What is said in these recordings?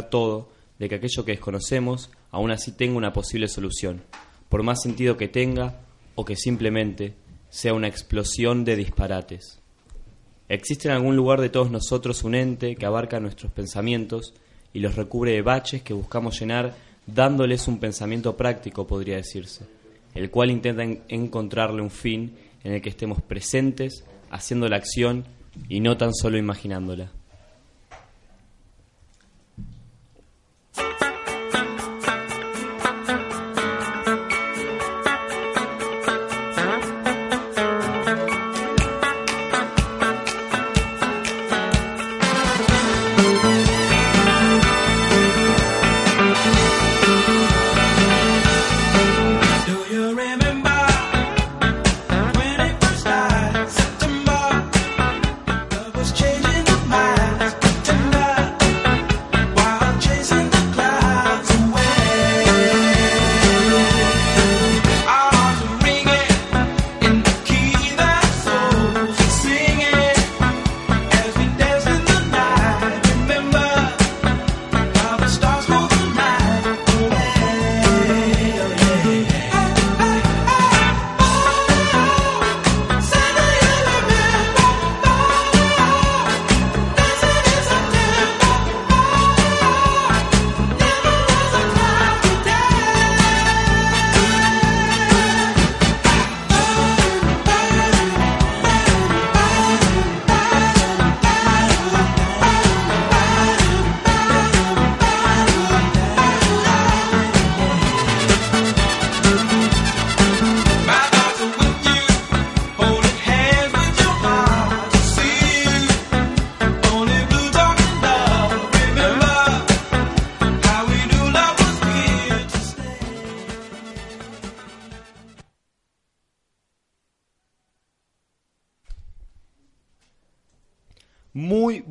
Todo de que aquello que desconocemos aún así tenga una posible solución, por más sentido que tenga o que simplemente sea una explosión de disparates. Existe en algún lugar de todos nosotros un ente que abarca nuestros pensamientos y los recubre de baches que buscamos llenar dándoles un pensamiento práctico, podría decirse, el cual intenta en- encontrarle un fin en el que estemos presentes, haciendo la acción y no tan solo imaginándola.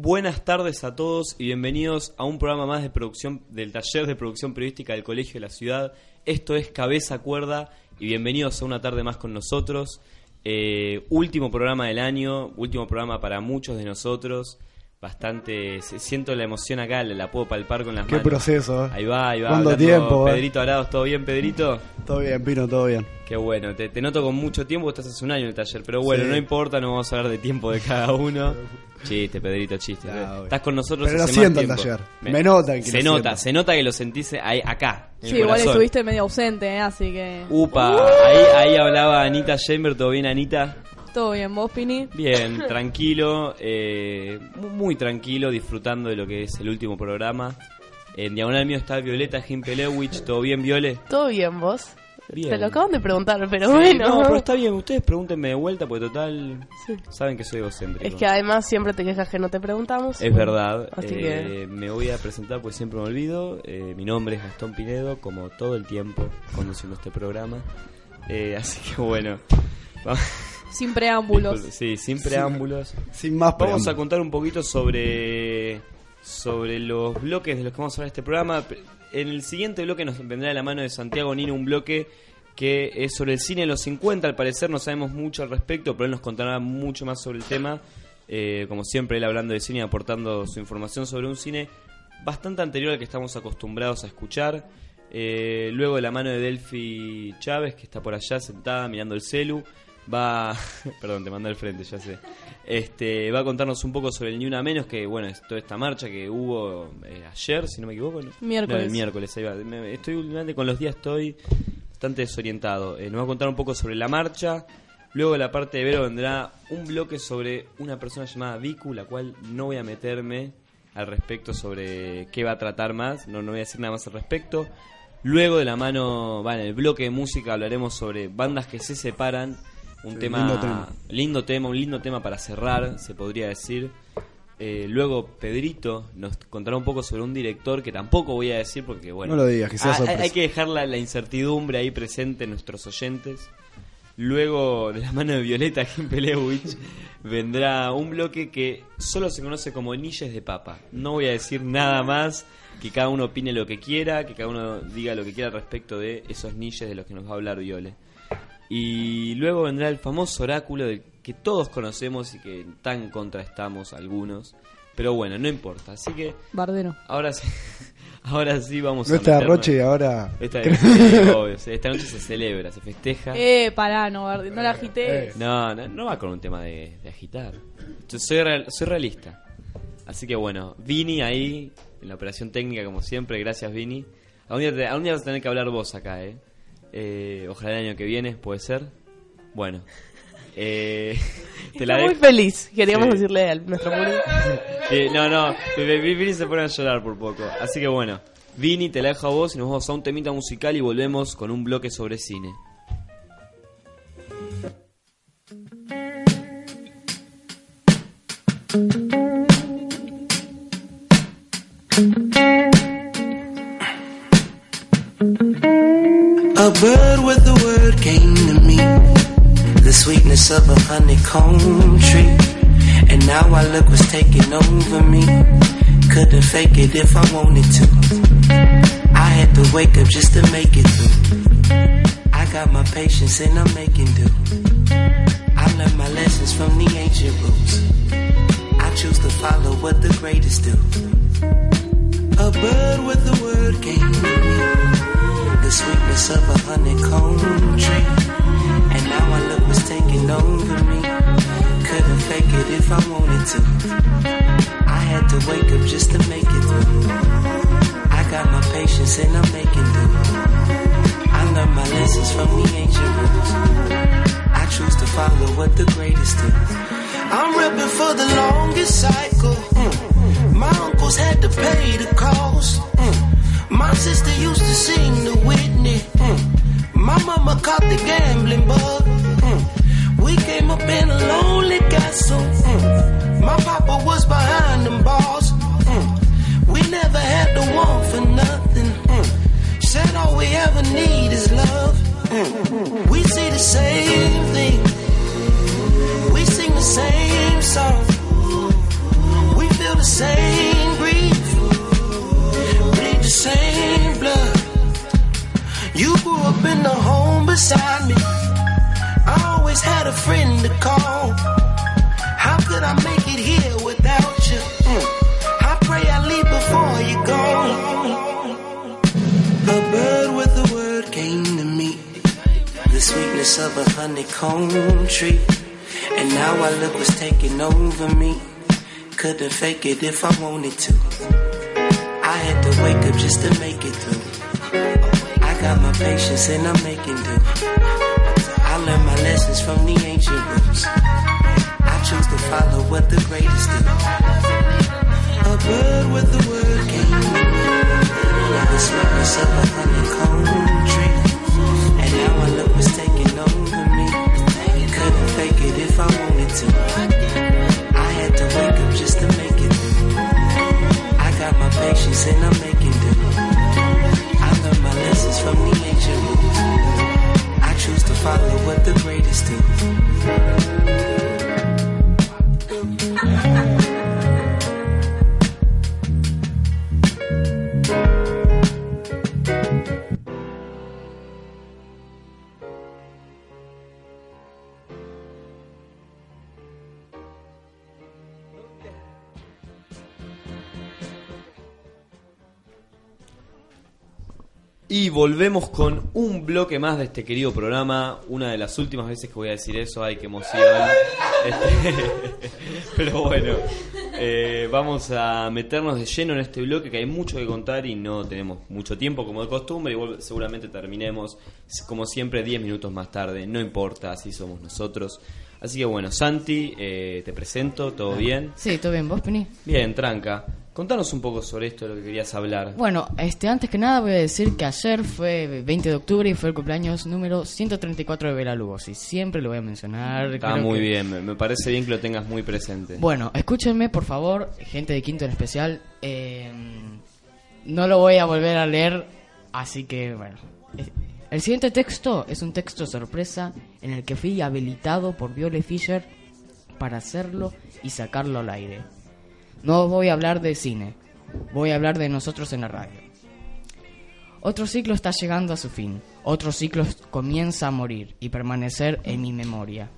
Buenas tardes a todos y bienvenidos a un programa más de producción del taller de producción periodística del Colegio de la Ciudad. Esto es Cabeza Cuerda y bienvenidos a una tarde más con nosotros. Eh, último programa del año, último programa para muchos de nosotros. Bastante, se- siento la emoción acá, la, la puedo palpar con las Qué manos. proceso, eh. Ahí va, ahí va. ¿Cuánto hablando tiempo, eh? Pedrito Arados, ¿todo bien, Pedrito? Todo bien, Pino, todo bien. Qué bueno, te, te noto con mucho tiempo, estás hace un año en el taller, pero bueno, Sí. no importa, no vamos a hablar de tiempo de cada uno. Chiste, Pedrito, chiste. Ah, estás con nosotros Pero lo hace siento más el taller. Me nota que Se lo nota, siento. se nota que lo sentís ahí, acá, en Sí, el igual corazón. estuviste medio ausente, ¿eh? así que. Upa, ahí, ahí hablaba Anita Chamber, ¿todo bien, Anita? Todo bien, vos, Pini. Bien, tranquilo, eh, mu- muy tranquilo, disfrutando de lo que es el último programa. En diagonal mío está Violeta Gimpelewicz, ¿todo bien, Viole? Todo bien, vos. Bien. Te lo acaban de preguntar, pero Sí, bueno. No, pero está bien, ustedes pregúntenme de vuelta, porque total, saben que soy egocéntrico. Es que además siempre te quejas que no te preguntamos. Es verdad, Así eh, me voy a presentar porque siempre me olvido. Eh, mi nombre es Gastón Pinedo, como todo el tiempo conduciendo este programa. Eh, así que bueno, va- Sin preámbulos. sí, sin preámbulos. Sin más Vamos a contar un poquito sobre, sobre los bloques de los que vamos a hablar en este programa. En el siguiente bloque nos vendrá de la mano de Santiago Nino un bloque que es sobre el cine de los 50. Al parecer no sabemos mucho al respecto, pero él nos contará mucho más sobre el tema. Eh, como siempre, él hablando de cine y aportando su información sobre un cine bastante anterior al que estamos acostumbrados a escuchar. Eh, luego de la mano de Delphi Chávez, que está por allá sentada mirando el celu, va... Perdón, te mandé al frente, ya sé. Este, va a contarnos un poco sobre el Ni Una Menos, que bueno, es toda esta marcha que hubo eh, ayer, si no me equivoco. ¿no? Miércoles. No, el miércoles, ahí va. Me- estoy últimamente con los días, estoy bastante desorientado. Eh, nos va a contar un poco sobre la marcha. Luego de la parte de Vero vendrá un bloque sobre una persona llamada Vicu, la cual no voy a meterme al respecto sobre qué va a tratar más, no, no voy a decir nada más al respecto. Luego de la mano, va en el bloque de música hablaremos sobre bandas que se separan, un Sí, tema lindo tema. lindo tema, un lindo tema para cerrar, se podría decir. Eh, luego Pedrito nos contará un poco sobre un director que tampoco voy a decir porque, bueno. No lo digas, que sea hay- que dejar la, la incertidumbre ahí presente en nuestros oyentes. Luego, de la mano de Violeta Kim Pelewich, vendrá un bloque que solo se conoce como Nilles de Papa. No voy a decir nada más, que cada uno opine lo que quiera, que cada uno diga lo que quiera respecto de esos Nilles de los que nos va a hablar Viole. Y luego vendrá el famoso oráculo del que todos conocemos y que tan contra estamos algunos. Pero bueno, no importa. Así que Bardero. ahora sí, ahora sí vamos No a está meternos- Roche ahora. Esta, sí, obvio, esta noche se celebra, se festeja. Eh, pará, no, Bardero, no la agité. Eh. No, no, no va con un tema de, de agitar. Yo soy, real- soy realista. Así que bueno, Vini ahí, en la operación técnica como siempre, gracias Vini. Algún día, te- algún día vas a tener que hablar vos acá, ¿eh? Eh, ojalá el año que viene, puede ser. Bueno, eh, te la muy feliz. Queríamos Sí. decirle a nuestro público. Eh, no, no, Vi- Vi- Vini se pone a llorar por poco. Así que bueno, Vini, te la dejo a vos y nos vamos a un temita musical y volvemos con un bloque sobre cine. A bird with a word came to me, the sweetness of a honeycomb tree. And now I look what's taking over me. Couldn't fake it if I wanted to. I had to wake up just to make it through. I got my patience and I'm making do. I learned my lessons from the ancient rules. I choose to follow what the greatest do. A bird with a word came to me the sweetness of a honeycomb tree. And now I look what's taking over me. Couldn't fake it if I wanted to. I had to wake up just to make it through. I got my patience and I'm making do. I learned my lessons from the ancient rules. I choose to follow what the greatest do. I'm repping for the longest cycle. Mm. My uncles had to pay the cost. Mm. My sister used to sing the Whitney. Caught the gambling bug. Mm. We came up in a lonely castle. Mm. My papa was behind them bars. Mm. We never had to want for nothing. Mm. Said all we ever need is love. Mm. We see the same thing. We sing the same song. We feel the same grief. Bleed the same blood. You grew up in the home beside me. I always had a friend to call. How could I make it here without you? Mm. I pray I leave before you go. A bird with a word came to me. The sweetness of a honeycomb tree. And now I look what's taking over me. Couldn't fake it if I wanted to. I had to wake up just to make it through. I got my patience and I'm making do. I learned my lessons from the ancient roots. I choose to follow what the greatest do. A bird with a word came me. The sweetness of a honeycomb tree. And now I look what's taking over me. Couldn't fake it if I wanted to. I had to wake up just to make it. I got my patience and I'm making from the ancient rules. I choose to follow what the greatest do. Volvemos con un bloque más de este querido programa. Una de las últimas veces que voy a decir eso. Ay, qué emoción. Este, Pero bueno, eh, vamos a meternos de lleno en este bloque que hay mucho que contar y no tenemos mucho tiempo como de costumbre. Igual seguramente terminemos, como siempre, 10 minutos más tarde. No importa, así somos nosotros. Así que bueno, Santi, eh, te presento, ¿todo bien? Sí, todo bien. ¿Vos, Pini? Bien, tranca. Contanos un poco sobre esto, de lo que querías hablar. Bueno, este, antes que nada voy a decir que ayer fue 20 de octubre y fue el cumpleaños número 134 de Bela Lugosi. Siempre lo voy a mencionar. Está muy que- bien, me, parece bien que lo tengas muy presente. Bueno, escúchenme por favor, gente de Quinto en especial. eh, no lo voy a volver a leer, así que bueno. El siguiente texto es un texto sorpresa en el que fui habilitado por Viole Fisher para hacerlo y sacarlo al aire. No voy a hablar de cine, voy a hablar de nosotros en la radio. Otro ciclo está llegando a su fin, otro ciclo comienza a morir y permanecer en mi memoria.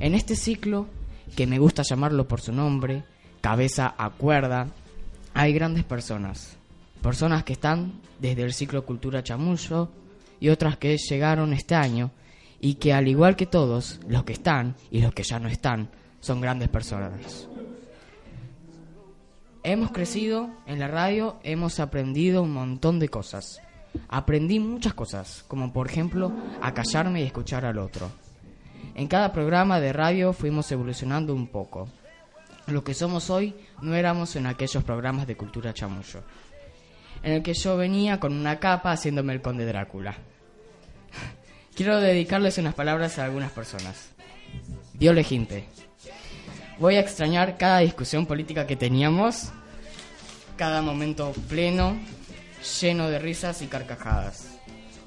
En este ciclo, que me gusta llamarlo por su nombre, cabeza a cuerda, hay grandes personas. Personas que están desde el ciclo Cultura Chamullo y otras que llegaron este año y que al igual que todos, los que están y los que ya no están, son grandes personas. Hemos crecido en la radio, hemos aprendido un montón de cosas. Aprendí muchas cosas, como por ejemplo a callarme y escuchar al otro. En cada programa de radio fuimos evolucionando un poco. Lo que somos hoy no éramos en aquellos programas de cultura chamullo, en el que yo venía con una capa haciéndome el conde Drácula. Quiero dedicarles unas palabras a algunas personas. Viole Gimpe. Voy a extrañar cada discusión política que teníamos, cada momento pleno, lleno de risas y carcajadas.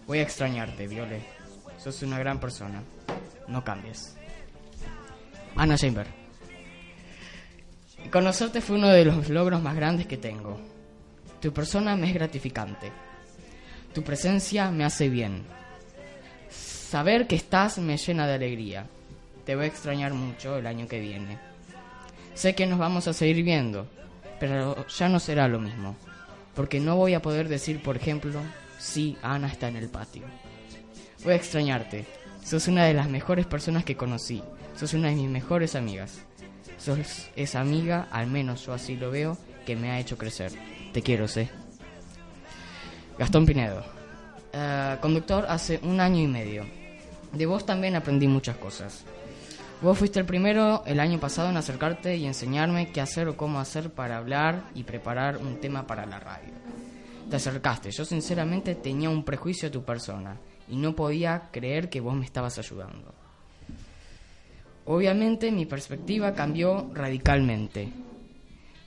Voy a extrañarte, Viole. Sos una gran persona. No cambies. Ana Chamber. Conocerte fue uno de los logros más grandes que tengo. Tu persona me es gratificante. Tu presencia me hace bien. Saber que estás me llena de alegría. Te voy a extrañar mucho el año que viene. Sé que nos vamos a seguir viendo, pero ya no será lo mismo. Porque no voy a poder decir, por ejemplo, sí, Ana está en el patio. Voy a extrañarte. Sos una de las mejores personas que conocí. Sos una de mis mejores amigas. Sos esa amiga, al menos yo así lo veo, que me ha hecho crecer. Te quiero, sé. Gastón Pinedo. Eh, conductor hace un año y medio. De vos también aprendí muchas cosas. Vos fuiste el primero el año pasado en acercarte y enseñarme qué hacer o cómo hacer para hablar y preparar un tema para la radio. Te acercaste, yo sinceramente tenía un prejuicio de tu persona y no podía creer que vos me estabas ayudando. Obviamente mi perspectiva cambió radicalmente,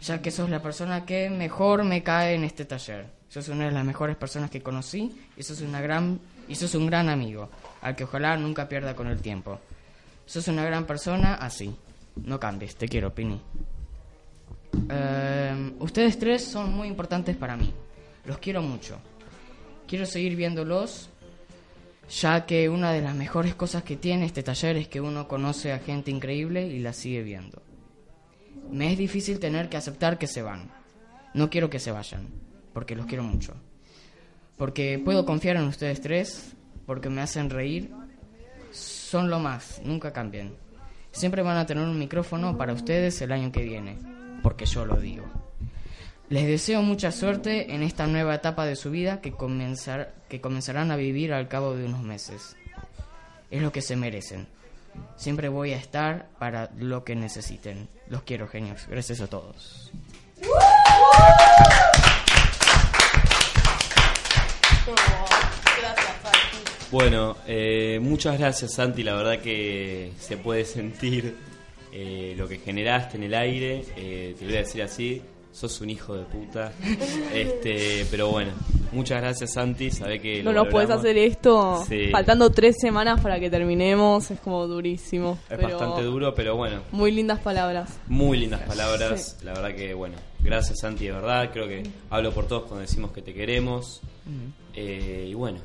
ya que sos la persona que mejor me cae en este taller. Sos una de las mejores personas que conocí y sos, una gran, y sos un gran amigo, al que ojalá nunca pierda con el tiempo. Sos una gran persona así. No cambies, te quiero, Pini. Eh, ustedes tres son muy importantes para mí. Los quiero mucho. Quiero seguir viéndolos, ya que una de las mejores cosas que tiene este taller es que uno conoce a gente increíble y la sigue viendo. Me es difícil tener que aceptar que se van. No quiero que se vayan, porque los quiero mucho. Porque puedo confiar en ustedes tres, porque me hacen reír. Son lo más, nunca cambien. Siempre van a tener un micrófono para ustedes el año que viene, porque yo lo digo. Les deseo mucha suerte en esta nueva etapa de su vida que, comenzar, que comenzarán a vivir al cabo de unos meses. Es lo que se merecen. Siempre voy a estar para lo que necesiten. Los quiero, genios. Gracias a todos. Bueno, eh, muchas gracias Santi, la verdad que se puede sentir eh, lo que generaste en el aire, eh, te lo voy a decir así, sos un hijo de puta, este, pero bueno, muchas gracias Santi, sabé que No lo nos puedes hacer esto Sí. faltando tres semanas para que terminemos. Es como durísimo. Es pero bastante duro, pero bueno, Muy lindas palabras. muy lindas palabras, la verdad que bueno, gracias Santi de verdad, creo que hablo por todos cuando decimos que te queremos, Eh, y bueno,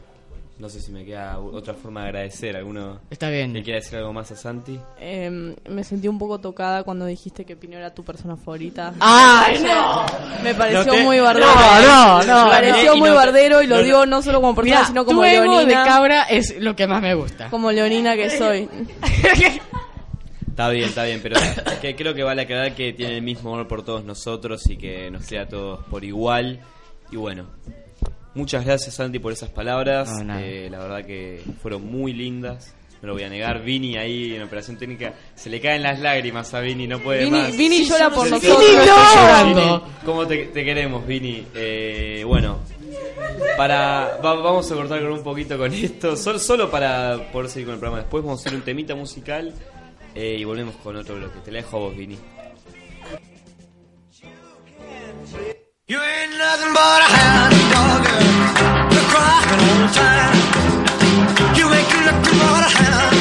no sé si me queda otra forma de agradecer, alguno Está bien. le quiere decir algo más a Santi. Eh, me sentí un poco tocada cuando dijiste que Pino era tu persona favorita. ¡Ay, no! Me pareció No te- muy bardero. No, no, no. Me pareció Y muy no bardero y lo digo no solo como persona, sino como tu ego de leonina. cabra es lo que más me gusta. Como leonina que soy. Está bien, está bien, pero que creo que vale aclarar que tiene el mismo amor por todos nosotros y que nos queda a todos por igual. Y bueno, muchas gracias Santi por esas palabras. No. Eh, la verdad que fueron muy lindas. no lo voy a negar. Vini ahí en operación técnica, se le caen las lágrimas a Vini, no puede Vini, más. Vini llora por Sí, sí. nosotros. Vini, llorando. ¿Cómo te, te queremos, Vini? Eh, bueno, para va- vamos a cortar con un poquito con esto, solo, solo para poder seguir con el programa. Después vamos a hacer un temita musical eh, y volvemos con otro bloque. Te la dejo a vos, Vini. You ain't nothing but a hound dog, girl. You're crying all the time. You ain't nothing but a hound dog,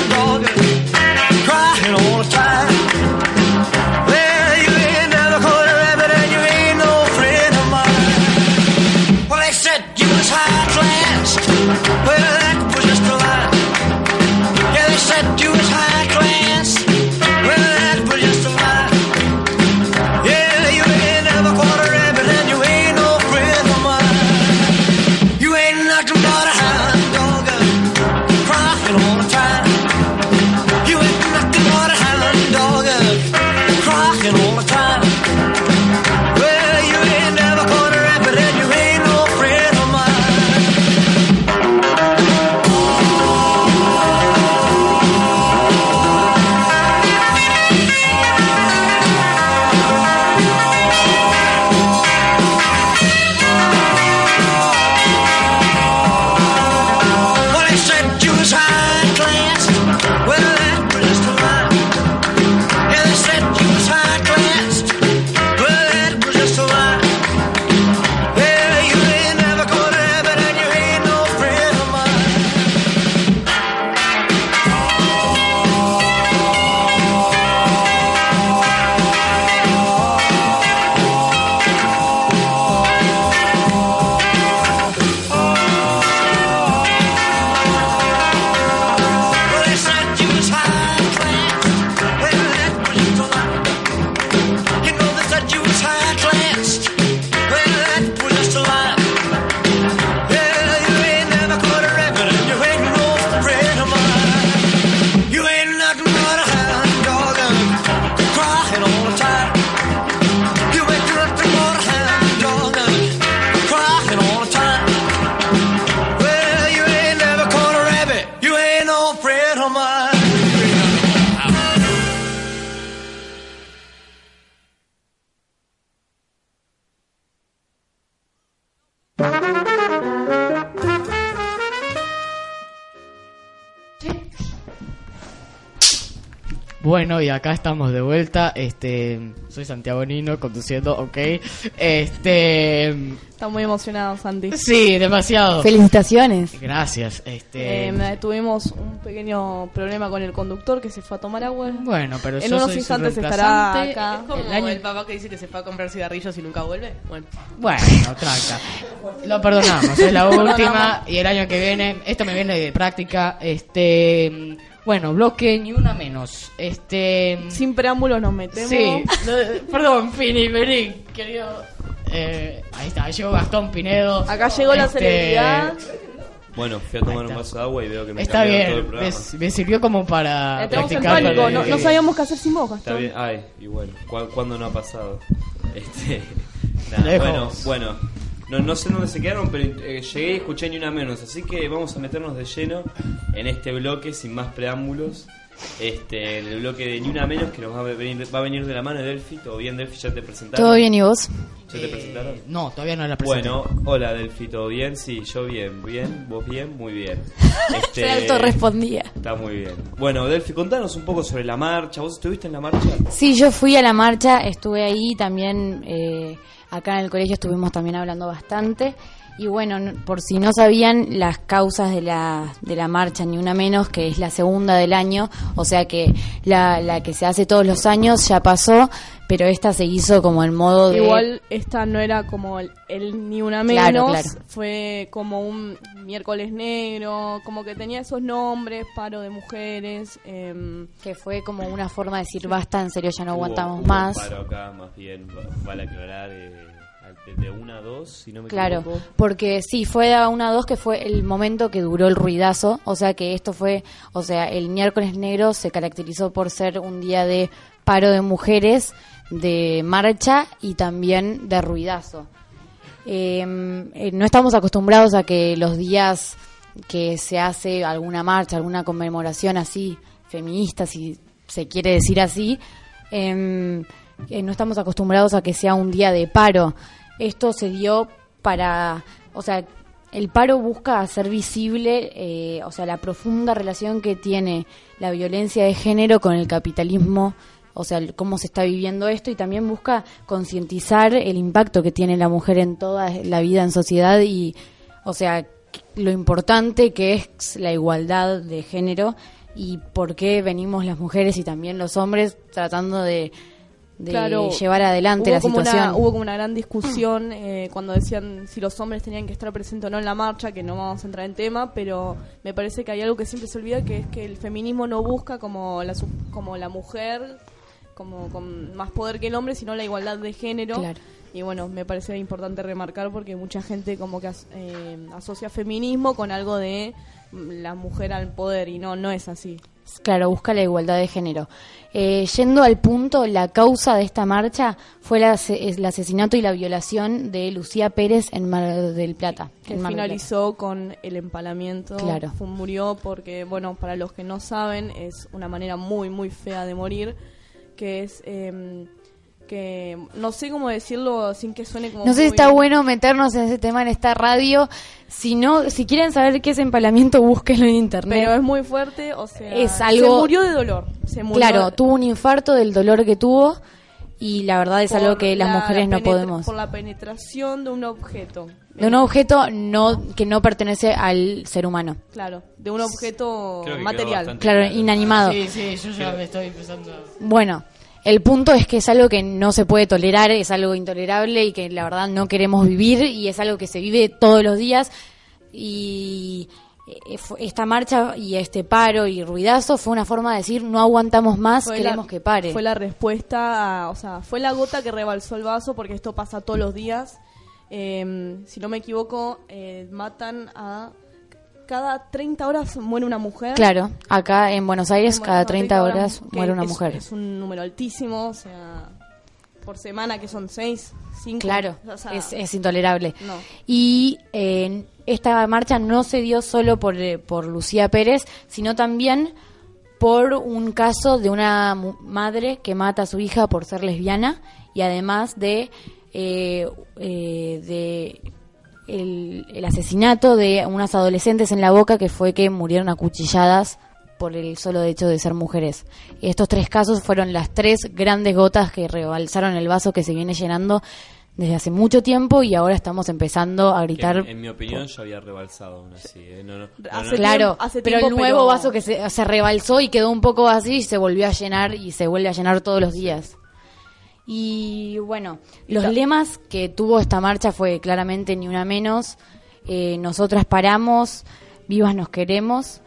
Bueno, y acá estamos de vuelta. Este, soy Santiago Nino conduciendo, ok. Este, Está muy emocionado, Santi. sí, demasiado. Felicitaciones. Gracias. Este, Eh, tuvimos un pequeño problema con el conductor que se fue a tomar agua. bueno, pero en yo unos soy su instantes estará reemplazante. acá. Es como El año- el papá que dice que se fue a comprar cigarrillos y nunca vuelve. Bueno, Bueno, tranca. Lo perdonamos, es la última y el año que viene, esto me viene de práctica, este, bueno, bloque ni una menos. Este, Sin preámbulos nos metemos. sí, perdón, Fini, vení, querido. Eh, ahí está, llegó Gastón Pinedo. Acá llegó la Este, celebridad. Bueno, fui a tomar un está. vaso de agua y veo que me Está cambiaron todo el bien, programa. me, me sirvió como para Entramos en pánico, no, no sabíamos qué hacer sin vos, Está Gastón. bien, ay, y bueno, ¿cu- ¿cuándo no ha pasado? Este, nada, bueno, bueno, no, no sé dónde se quedaron, pero eh, llegué y escuché ni una menos, así que vamos a meternos de lleno en este bloque sin más preámbulos. Este, en el bloque de ni una menos que nos va a venir, va a venir de la mano de Delphi. ¿Todo bien, Delphi? ¿Ya te presentaron? ¿Todo bien y vos? ¿Ya te presentaron? No, todavía no la presenté. Bueno, hola Delphi, ¿todo bien? Sí, yo bien, bien, vos bien, muy bien. Este, Se autorrespondía. Está muy bien. Bueno, Delphi, contanos un poco sobre la marcha. ¿Vos estuviste en la marcha? Sí, yo fui a la marcha, estuve ahí también, eh, acá en el colegio estuvimos también hablando bastante. Y bueno, por si no sabían, las causas de la, de la marcha, ni una menos, que es la segunda del año, o sea que la, la que se hace todos los años ya pasó, pero esta se hizo como el modo de... Igual esta no era como el, el ni una menos, claro. fue como un miércoles negro, como que tenía esos nombres, paro de mujeres. em, Que fue como una forma de decir, basta, en serio, ya no Hubo- aguantamos hubo un más. paro acá, más bien, va- vale aclarar, eh, de, de una a dos, si no me Claro, equivoco. porque sí, fue a una dos que fue el momento que duró el ruidazo, o sea que esto fue, o sea, el miércoles negro se caracterizó por ser un día de paro de mujeres, de marcha y también de ruidazo. Eh, eh, no estamos acostumbrados a que los días que se hace alguna marcha, alguna conmemoración así, feminista, si se quiere decir así, em, eh, no estamos acostumbrados a que sea un día de paro. Esto se dio para, o sea, el paro busca hacer visible, eh, o sea, la profunda relación que tiene la violencia de género con el capitalismo, o sea, cómo se está viviendo esto y también busca concientizar el impacto que tiene la mujer en toda la vida en sociedad y, o sea, lo importante que es la igualdad de género y por qué venimos las mujeres y también los hombres tratando de, de Claro, llevar adelante la como una- situación. hubo como una gran discusión eh, cuando decían si los hombres tenían que estar presentes o no en la marcha, que no vamos a entrar en tema, pero me parece que hay algo que siempre se olvida, que es que el feminismo no busca como la, como la mujer, como con más poder que el hombre, sino la igualdad de género. Claro. Y bueno, me parece importante remarcar porque mucha gente como que as- eh, asocia feminismo con algo de mm, la mujer al poder y no, no es así. Claro, busca la igualdad de género. Eh, yendo al punto, la causa de esta marcha fue la el asesinato y la violación de Lucía Pérez en Mar del Plata. que en Mar del Plata. finalizó con el empalamiento. Claro. Murió porque, bueno, para los que no saben, es una manera muy, muy fea de morir, que es eh, que no sé cómo decirlo sin que suene como No sé si está bueno meternos en ese tema en esta radio. Si no, si quieren saber qué es empalamiento, búsquenlo en internet. pero es muy fuerte, o sea, Es algo- se murió de dolor, se murió Claro, tuvo un infarto del dolor que tuvo y la verdad es por algo que las la mujeres no podemos. por la penetración de un objeto. De un objeto no que no pertenece al ser humano. Claro, de un objeto material. Claro, inanimado. Sí, sí, yo ya me estoy empezando. Bueno, el punto es que es algo que no se puede tolerar, es algo intolerable y que la verdad no queremos vivir y es algo que se vive todos los días y eh, esta marcha y este paro y ruidazo fue una forma de decir no aguantamos más, Fue queremos la- que pare. Fue la respuesta, a- o sea, fue la gota que rebalsó el vaso porque esto pasa todos los días. Eh, si no me equivoco, eh, matan a cada 30 horas muere una mujer. Claro, acá en Buenos Aires cada no, 30 horas muere una es- mujer. Es un número altísimo, o sea, por semana que son 6, 5. Claro, o sea, es, es intolerable. No. Y eh, esta marcha no se dio solo por, eh, por Lucía Pérez, sino también por un caso de una madre que mata a su hija por ser lesbiana y además de, eh, eh, de el, el asesinato de unas adolescentes en la boca que fue que murieron acuchilladas por el solo hecho de ser mujeres. Estos tres casos fueron las tres grandes gotas que rebalsaron el vaso que se viene llenando desde hace mucho tiempo y ahora estamos empezando a gritar. en, en mi opinión ya había rebalsado aún así. eh, no, no, no, Hace no, Claro, tiempo- hace pero el nuevo pero- vaso que se, se rebalsó y quedó un poco así y se volvió a llenar y se vuelve a llenar todos los días. Y bueno, los lemas que tuvo esta marcha fue claramente ni una menos, eh, nosotras paramos, vivas nos queremos.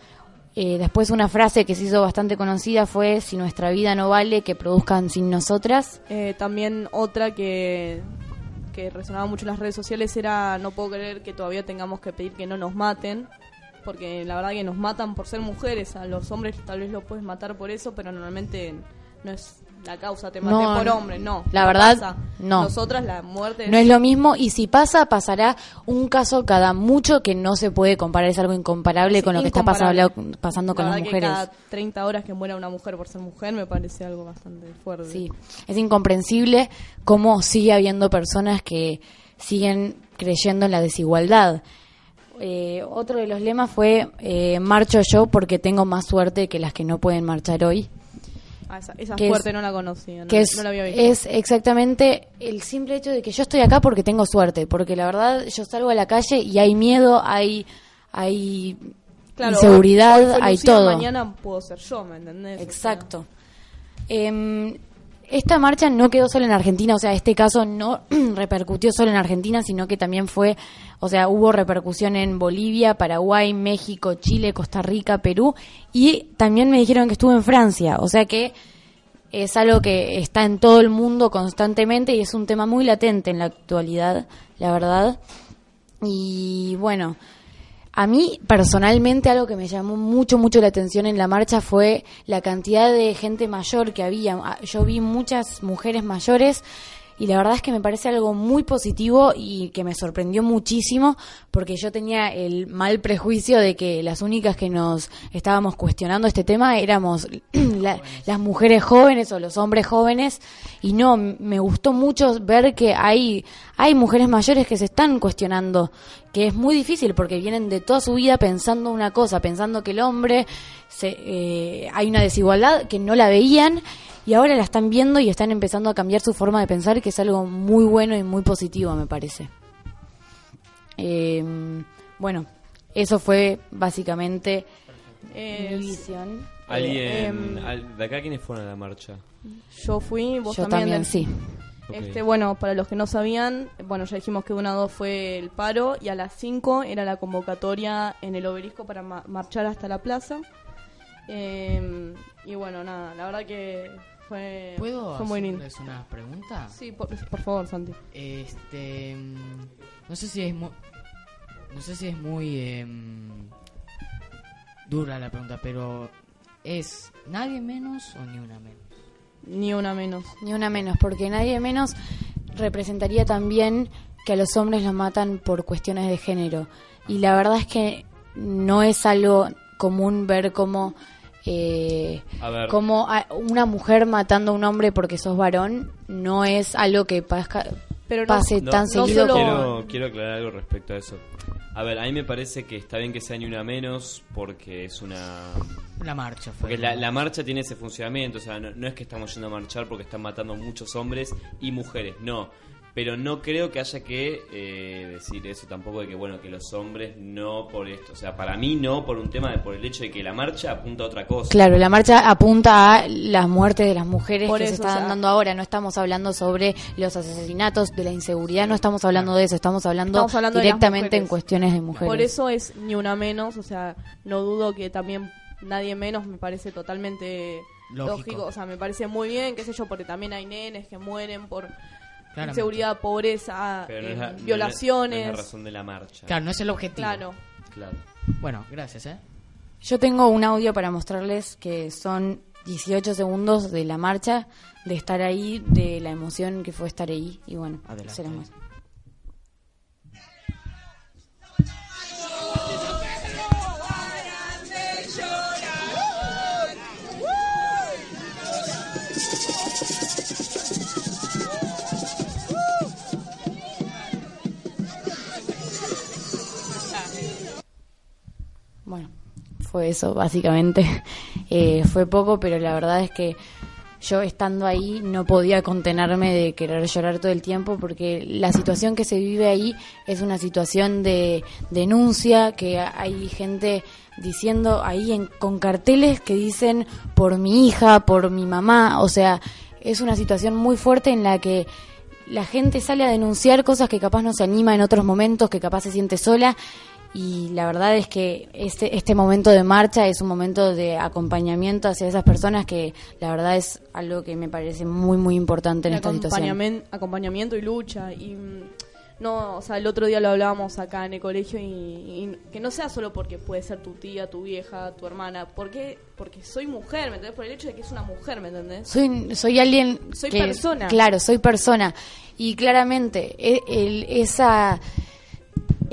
Eh, después una frase que se hizo bastante conocida fue, si nuestra vida no vale, que produzcan sin nosotras. Eh, también otra que, que resonaba mucho en las redes sociales era no puedo creer que todavía tengamos que pedir que no nos maten, porque la verdad que nos matan por ser mujeres, a los hombres tal vez los puedes matar por eso, pero normalmente no es la causa, te maté No, por hombre, no. La no verdad, pasa. no. Nosotras la muerte No es lo mismo y si pasa, pasará un caso cada mucho que no se puede comparar, es algo incomparable Sí, con lo que está pasando, pasando con La las verdad que mujeres. cada 30 horas que muera una mujer por ser mujer me parece algo bastante fuerte. Sí, es incomprensible cómo sigue habiendo personas que siguen creyendo en la desigualdad. Eh, otro de los lemas fue eh, marcho yo porque tengo más suerte que las que no pueden marchar hoy. Ah, esa esa Que es- fuerte no la conocía, no, que es, no la había visto. es exactamente el simple hecho de que yo estoy acá porque tengo suerte, porque la verdad yo salgo a la calle y hay miedo, hay hay Claro, inseguridad, hoy hay Lucía, todo. Mañana puedo ser yo, ¿me entendés? O sea, Exacto. Esta marcha no quedó solo en Argentina, o sea, este caso no repercutió solo en Argentina, sino que también fue, o sea, hubo repercusión en Bolivia, Paraguay, México, Chile, Costa Rica, Perú, y también me dijeron que estuvo en Francia, o sea que es algo que está en todo el mundo constantemente y es un tema muy latente en la actualidad, la verdad. Y bueno, a mí personalmente algo que me llamó mucho, mucho la atención en la marcha fue la cantidad de gente mayor que había. Ah, Yo vi muchas mujeres mayores y la verdad es que me parece algo muy positivo y que me sorprendió muchísimo porque yo tenía el mal prejuicio de que las únicas que nos estábamos cuestionando este tema éramos la- las mujeres jóvenes o los hombres jóvenes. Y no, me gustó mucho ver que hay, hay mujeres mayores que se están cuestionando, que es muy difícil porque vienen de toda su vida pensando una cosa, pensando que el hombre se, eh, hay una desigualdad que no la veían y ahora la están viendo y están empezando a cambiar su forma de pensar, que es algo muy bueno y muy positivo, me parece. Eh, bueno, eso fue básicamente Eh, mi visión. ¿Alguien em, al- de acá quiénes fueron a la marcha? Yo fui, vos Yo también. también, sí. Este, bueno, para los que no sabían, bueno, ya dijimos que una a dos fue el paro y a las 5 era la convocatoria en el obelisco para ma- marchar hasta la plaza. Eh, y bueno, nada, la verdad que fue, ¿Puedo fue muy lindo. hacerles una pregunta? Sí, por, por favor, Santi. Este, no sé si es muy, no sé si es muy em, dura la pregunta, pero es nadie menos o ni una menos. Ni una menos. Ni una menos, porque nadie menos representaría también que a los hombres los matan por cuestiones de género. Y la verdad es que no es algo común ver cómo, eh, A ver. cómo a- una mujer matando a un hombre porque sos varón no es algo que pasca- Pero no- pase No, tan no seguido. solo- como- Quiero, quiero aclarar algo respecto a eso. A ver, a mí me parece que está bien que sea ni una menos porque es una... La marcha fue. Porque la, la marcha tiene ese funcionamiento, o sea, no, no es que estamos yendo a marchar porque están matando muchos hombres y mujeres, no. Pero no creo que haya que eh, decir eso tampoco de que, bueno, que los hombres no por esto. O sea, para mí no por un tema, de, por el hecho de que la marcha apunta a otra cosa. Claro, la marcha apunta a las muertes de las mujeres Por que se eso, están o sea- dando ahora. No estamos hablando sobre los asesinatos, de la inseguridad, no estamos hablando de eso, estamos hablando, Estamos hablando directamente en cuestiones de mujeres. Por eso es ni una menos, o sea, no dudo que también nadie menos me parece totalmente Lógico. lógico. O sea, me parece muy bien, qué sé yo, porque también hay nenes que mueren por Claramente. inseguridad, pobreza, Pero no eh, es la- no es la- violaciones. no es la razón de la marcha. Claro, no es el objetivo. Claro. Claro. Bueno, gracias, ¿eh? Yo tengo un audio para mostrarles que son 18 segundos de la marcha, de estar ahí, de la emoción que fue estar ahí. Y bueno, Adelante. se los muestro. Bueno, fue eso, básicamente. Eh, fue poco, pero la verdad es que yo estando ahí no podía contenerme de querer llorar todo el tiempo porque la situación que se vive ahí es una situación de denuncia, que hay gente diciendo ahí en, con carteles que dicen por mi hija, por mi mamá, o sea, es una situación muy fuerte en la que la gente sale a denunciar cosas que capaz no se anima en otros momentos, que capaz se siente sola. Y la verdad es que este, este momento de marcha es un momento de acompañamiento hacia esas personas que la verdad es algo que me parece muy, muy importante en esta situación. acompañamiento y lucha y mm, no o sea el otro día lo hablábamos acá en el colegio y, y que no sea solo porque puede ser tu tía tu vieja tu hermana porque porque soy mujer me entendés por el hecho de que es una mujer me entendés Soy, soy alguien Soy que- persona. Claro, soy persona. Y claramente, e- el- esa,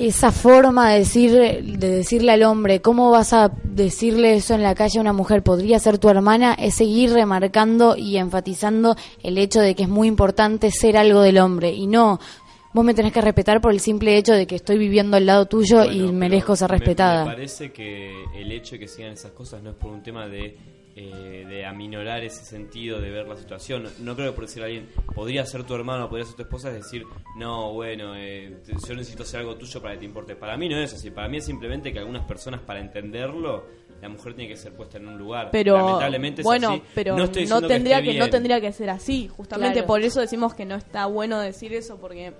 esa forma de, decir, de decirle al hombre, ¿cómo vas a decirle eso en la calle a una mujer? ¿Podría ser tu hermana? Es seguir remarcando y enfatizando el hecho de que es muy importante ser algo del hombre. Y no, vos me tenés que respetar por el simple hecho de que estoy viviendo al lado tuyo Bueno, y merezco ser me- respetada. Me, parece que el hecho de que sigan esas cosas no es por un tema de, eh, de aminorar ese sentido de ver la situación. No, no creo que por decir a alguien, podría ser tu hermano, podría ser tu esposa, es decir, no, bueno, eh, yo necesito hacer algo tuyo para que te importe. Para mí no es así, para mí es simplemente que algunas personas para entenderlo, la mujer tiene que ser puesta en un lugar. pero Lamentablemente es bueno así. pero no, estoy tendría que, no tendría que ser así justamente Claro. por eso decimos que no está bueno decir eso porque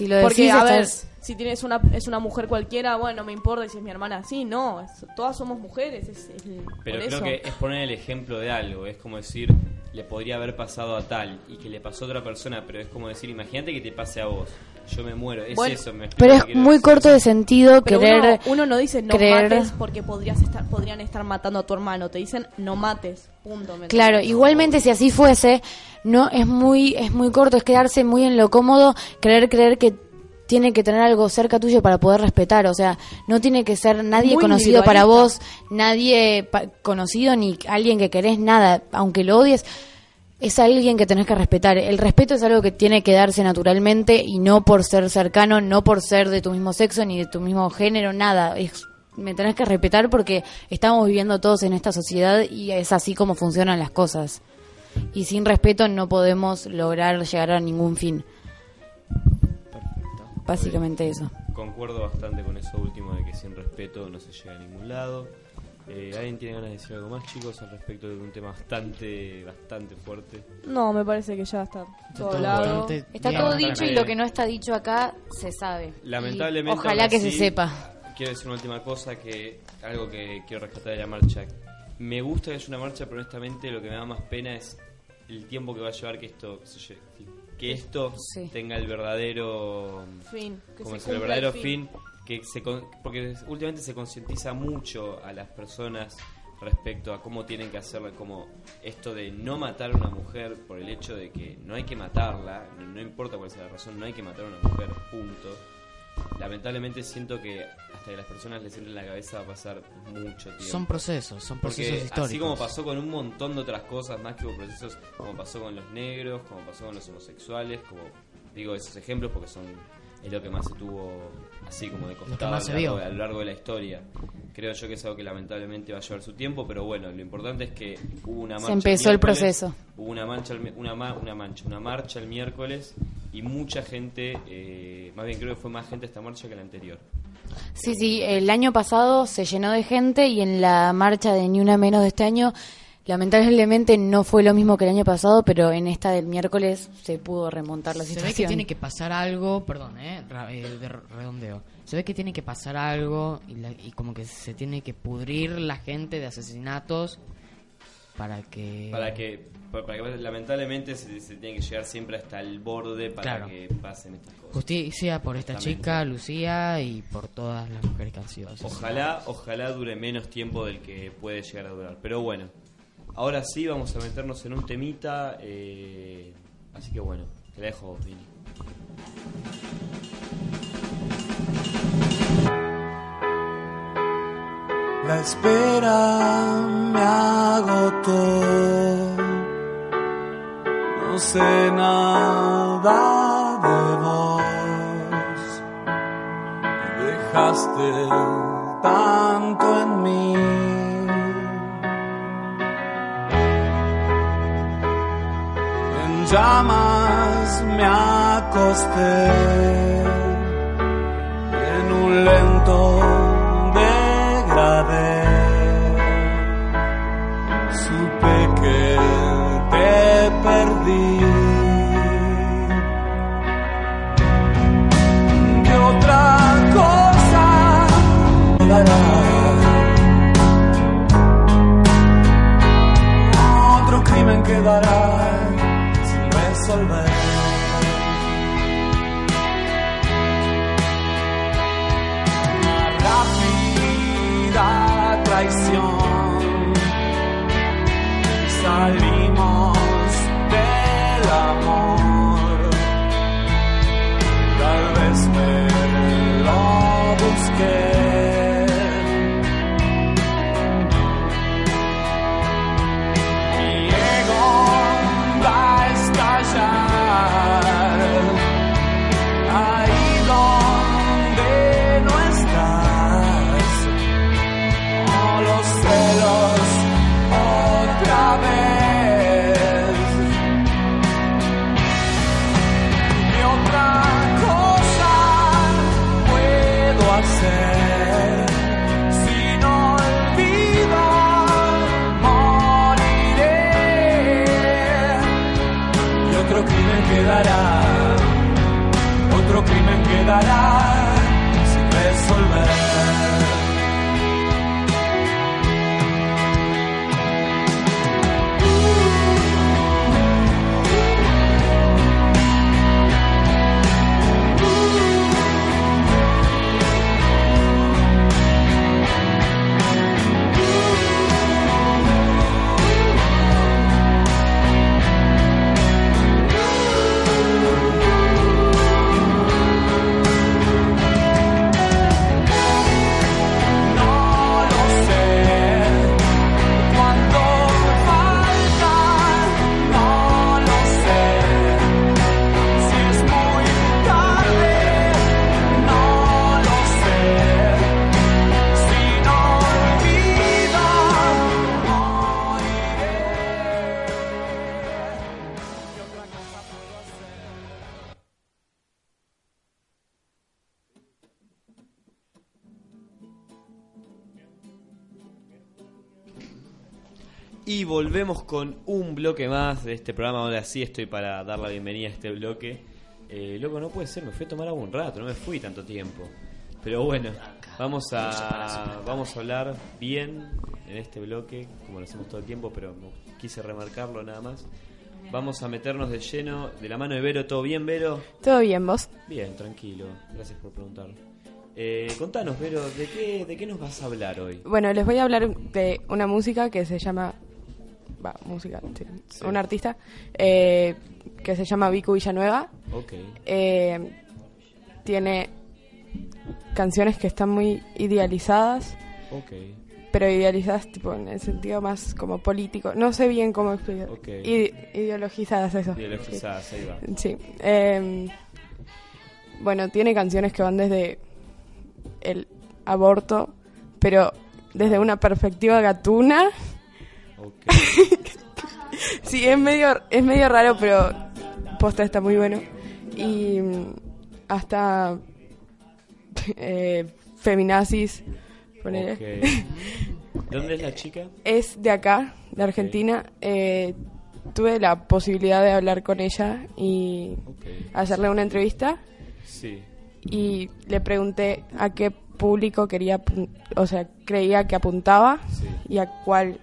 Si lo porque decís, a ver estás- si tienes una es una mujer cualquiera bueno no me importa si es mi hermana así no es- todas somos mujeres es, es- Pero creo eso. que es poner el ejemplo de algo, es como decir, le podría haber pasado a tal y que le pasó a otra persona, pero es como decir, imagínate que te pase a vos. Yo me muero. Es Bueno, eso, me Pero lo es muy decir. corto de sentido Pero querer uno, uno no dice no creer- mates porque podrías estar, podrían estar matando a tu hermano. Te dicen no mates. Punto. ¿me Claro, igualmente si así fuese, no es muy es muy corto, es quedarse muy en lo cómodo, creer creer que tiene que tener algo cerca tuyo para poder respetar, o sea, no tiene que ser nadie Muy conocido para vos, nadie pa- conocido ni alguien que querés nada, aunque lo odies, es alguien que tenés que respetar. El respeto es algo que tiene que darse naturalmente y no por ser cercano, no por ser de tu mismo sexo ni de tu mismo género, nada. Es, me tenés que respetar porque estamos viviendo todos en esta sociedad y es así como funcionan las cosas. Y sin respeto no podemos lograr llegar a ningún fin. Perfecto. Básicamente eso. Concuerdo bastante con eso último de que sin respeto no se llega a ningún lado. Eh, ¿Alguien tiene ganas de decir algo más, chicos, al respecto de un tema bastante, bastante fuerte? No, me parece que ya está todo hablado. Está todo dicho y lo que no está dicho acá se sabe. Lamentablemente. Y ojalá que así, se sepa. Quiero decir una última cosa, que algo que quiero rescatar de la marcha. Me gusta que haya una marcha, pero honestamente lo que me da más pena es el tiempo que va a llevar que esto se que esto Sí. tenga el verdadero Fin, que como se es el verdadero fin. fin, que se con- porque últimamente se concientiza mucho a las personas respecto a cómo tienen que hacerla, como esto de no matar a una mujer por el hecho de que no hay que matarla, no, no importa cuál sea la razón, no hay que matar a una mujer, punto. Lamentablemente siento que hasta que las personas les entre en la cabeza va a pasar mucho tiempo. Son procesos, son procesos Porque históricos. así como pasó con un montón de otras cosas, más que hubo procesos, como pasó con los negros, como pasó con los homosexuales, como digo esos ejemplos porque son es lo que más se tuvo así como de costado a lo largo- vio. a lo largo de la historia. Creo yo que es algo que lamentablemente va a llevar su tiempo, pero bueno, lo importante es que hubo una marcha. Se empezó el proceso. Hubo una mancha, una, ma- una mancha, una marcha el miércoles y mucha gente, eh, más bien creo que fue más gente esta marcha que la anterior. Sí, sí, el año pasado se llenó de gente y en la marcha de Ni Una Menos de este año, lamentablemente no fue lo mismo que el año pasado, pero en esta del miércoles se pudo remontar la Se ve situación. que tiene que pasar algo, perdón, eh, eh, de redondeo. Se ve que tiene que pasar algo y, la- y como que se tiene que pudrir la gente de asesinatos para que... Para que, para para que lamentablemente se, se tiene que llegar siempre hasta el borde para Claro. que pasen estas cosas. Justicia por esta chica, Lucía, y por todas las mujeres que han sido asesinadas. Ojalá, ojalá dure menos tiempo del que puede llegar a durar. Pero bueno, ahora sí vamos a meternos en un temita. eh, así que bueno, te dejo, Vini. La espera me agotó. No sé nada de vos. Dejaste tanto en mí. Llamas me acosté en un lento degradé. Supe que te perdí. ¿Qué otra cosa dará? Otro crimen quedará resolver. Rápida traición. Salimos del amor. Tal vez me lo busqué. Volvemos con un bloque más de este programa. Ahora sí estoy para dar la bienvenida a este bloque. Eh, loco, no puede ser, me fui a tomar un rato, no me fui tanto tiempo. Pero bueno, vamos a, vamos a hablar bien en este bloque, como lo hacemos todo el tiempo, pero quise remarcarlo nada más. Vamos a meternos de lleno, de la mano de Vero. ¿Todo bien, Vero? Todo bien, vos. Bien, tranquilo. Gracias por preguntar. Eh, contanos, Vero, ¿de qué, ¿de qué nos vas a hablar hoy? Bueno, les voy a hablar de una música que se llama. Va, música, sí, Sí. un artista eh, que se llama Vicu Villanueva. Ok. Eh, tiene canciones que están muy idealizadas, pero idealizadas tipo en el sentido más como político. No sé bien cómo explicar. Ide- ideologizadas, eso. Ideologizadas, ahí va. Sí. eh, bueno, tiene canciones que van desde el aborto, pero desde una perspectiva gatuna. Sí, es medio, es medio raro, pero posta está muy bueno. Y mm, hasta eh, feminazis. ¿Dónde es la chica? Es de acá, de Argentina. Eh, tuve la posibilidad de hablar con ella y hacerle una entrevista. Sí. y le pregunté a qué público quería, o sea, creía que apuntaba Sí. y a cuál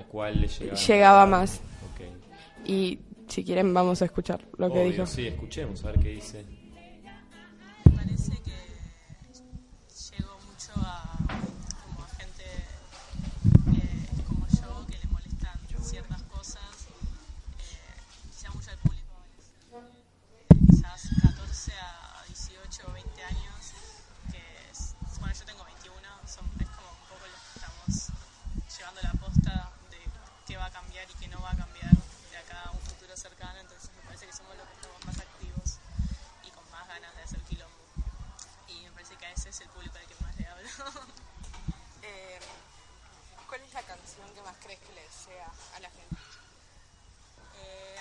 ¿Y a cuál le llegaba? llegaba más. Ok. Y si quieren vamos a escuchar lo que Obvio, dijo. Sí, escuchemos, a ver qué dice. Me parece que llegó mucho a, como a gente eh, como yo que le molestan ciertas cosas, eh, quizá mucho al público adolescente, eh, quizás 14 a 18 o 20 años, que es, bueno, yo tengo 21, son, es como un poco los que estamos llevando la posta de qué va a cambiar y qué no va a cambiar de acá a un futuro cercano, entonces me parece que somos los que estamos más activos y con más ganas de hacer quilombo. Y me parece que a ese es el público al que más le hablo. Eh, ¿Cuál es la canción que más crees que le llega a la gente? Eh,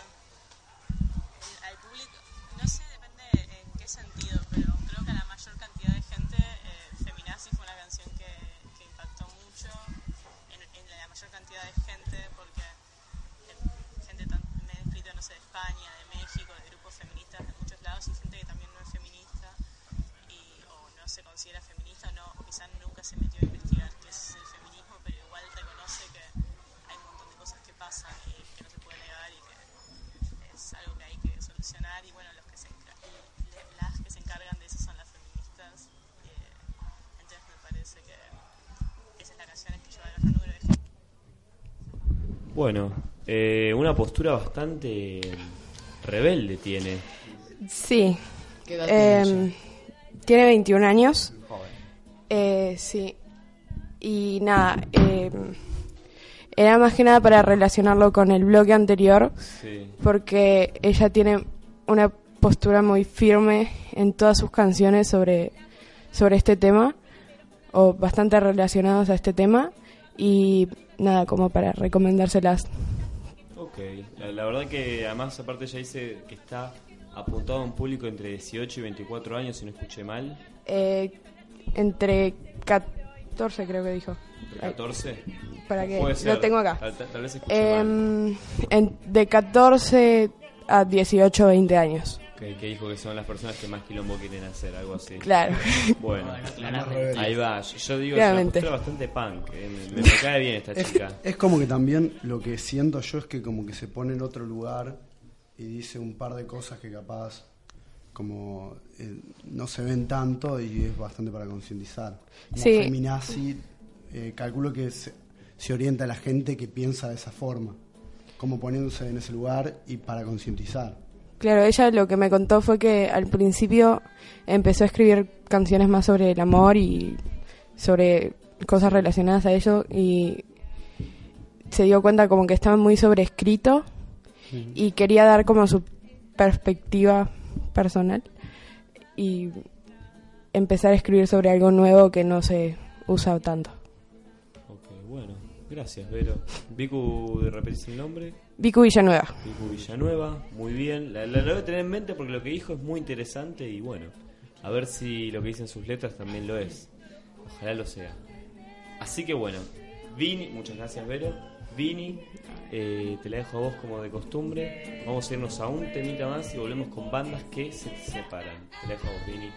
el- al público, no sé, depende en qué sentido, pero creo que a la mayor cantidad de gente, eh, Feminazi fue una canción que, que impactó mucho en, en la mayor cantidad de gente, porque eh, gente tan, me he escrito, no sé, de España, de México, de grupos feministas de muchos lados y gente que también no es feminista y, o no se considera feminista o no, o quizás nunca se metió a investigar qué es el feminismo, pero igual reconoce que hay un montón de cosas que pasan y que no se puede negar y que es algo que hay que solucionar y bueno, los que se enca- le- las que se encargan de eso son las feministas. eh, entonces me parece que esa es la canción que lleva el mayor número de gente. Bueno, eh, una postura bastante rebelde tiene. Sí. ¿Qué edad tiene Eh, tiene 21 años. Joven. Eh, sí. Y nada, eh, era más que nada para relacionarlo con el bloque anterior, Sí. porque ella tiene una postura muy firme en todas sus canciones sobre, sobre este tema, o bastante relacionados a este tema, y nada, como para recomendárselas. Ok, la, la verdad que además aparte ella dice que está apuntado a un público entre 18 y 24 años, si no escuché mal. Eh, entre 14 creo que dijo. ¿Entre 14? Para que Puede ser. lo tengo acá. Tal, tal- vez escuché mal. Em, en- de 14 a 18 20 años. Que, que dijo que son las personas que más quilombo quieren hacer, algo así. Claro. Bueno, ahí va. Yo, yo digo, Claramente. es una postura bastante punk. eh, Me, me cae bien esta Es, chica. es como que también lo que siento yo es que como que se pone en otro lugar y dice un par de cosas que capaz como eh, no se ven tanto y es bastante para concientizar. Como Sí. feminazi, eh, calculo que se, se orienta a la gente que piensa de esa forma, como poniéndose en ese lugar y para concientizar. Claro, ella lo que me contó fue que al principio empezó a escribir canciones más sobre el amor y sobre cosas relacionadas a ello y se dio cuenta como que estaba muy sobrescrito y quería dar como su perspectiva personal y empezar a escribir sobre algo nuevo que no se usa tanto. Ok, bueno. Gracias, Vero. Vicu, ¿repetís el nombre? Vicu Villanueva. Vicu Villanueva, muy bien. La, la, voy a tener en mente porque lo que dijo es muy interesante y bueno, a ver si lo que dicen sus letras también lo es. Ojalá lo sea. Así que bueno, Vini, muchas gracias Vero. Vini, eh, te la dejo a vos como de costumbre. Vamos a irnos a un temita más y volvemos con bandas que se separan. Te la dejo a vos, Vini.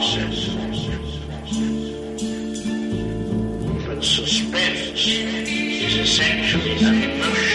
Process. But suspense is essentially an emotional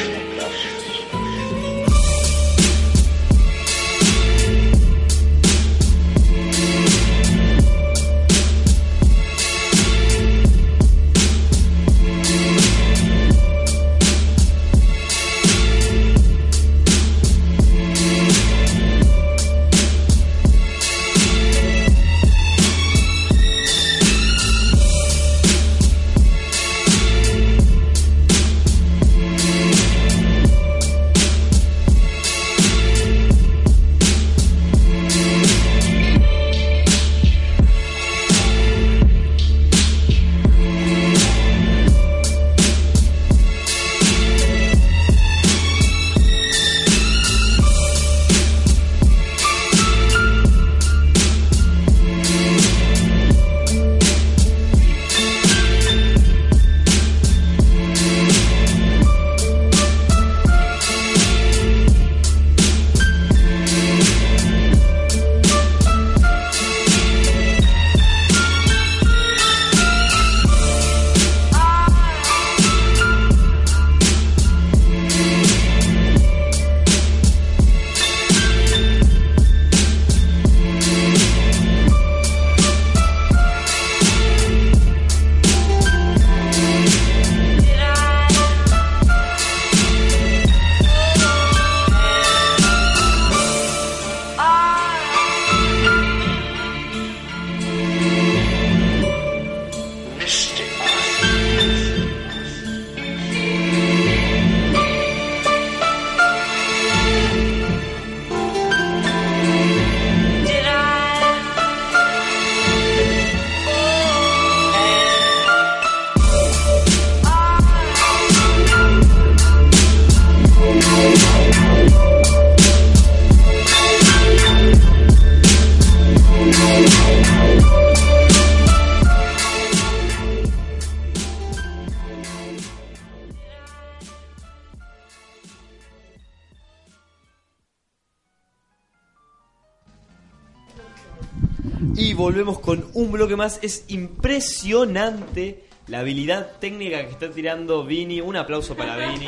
bloque más. Es impresionante la habilidad técnica que está tirando Vini. Un aplauso para Vini.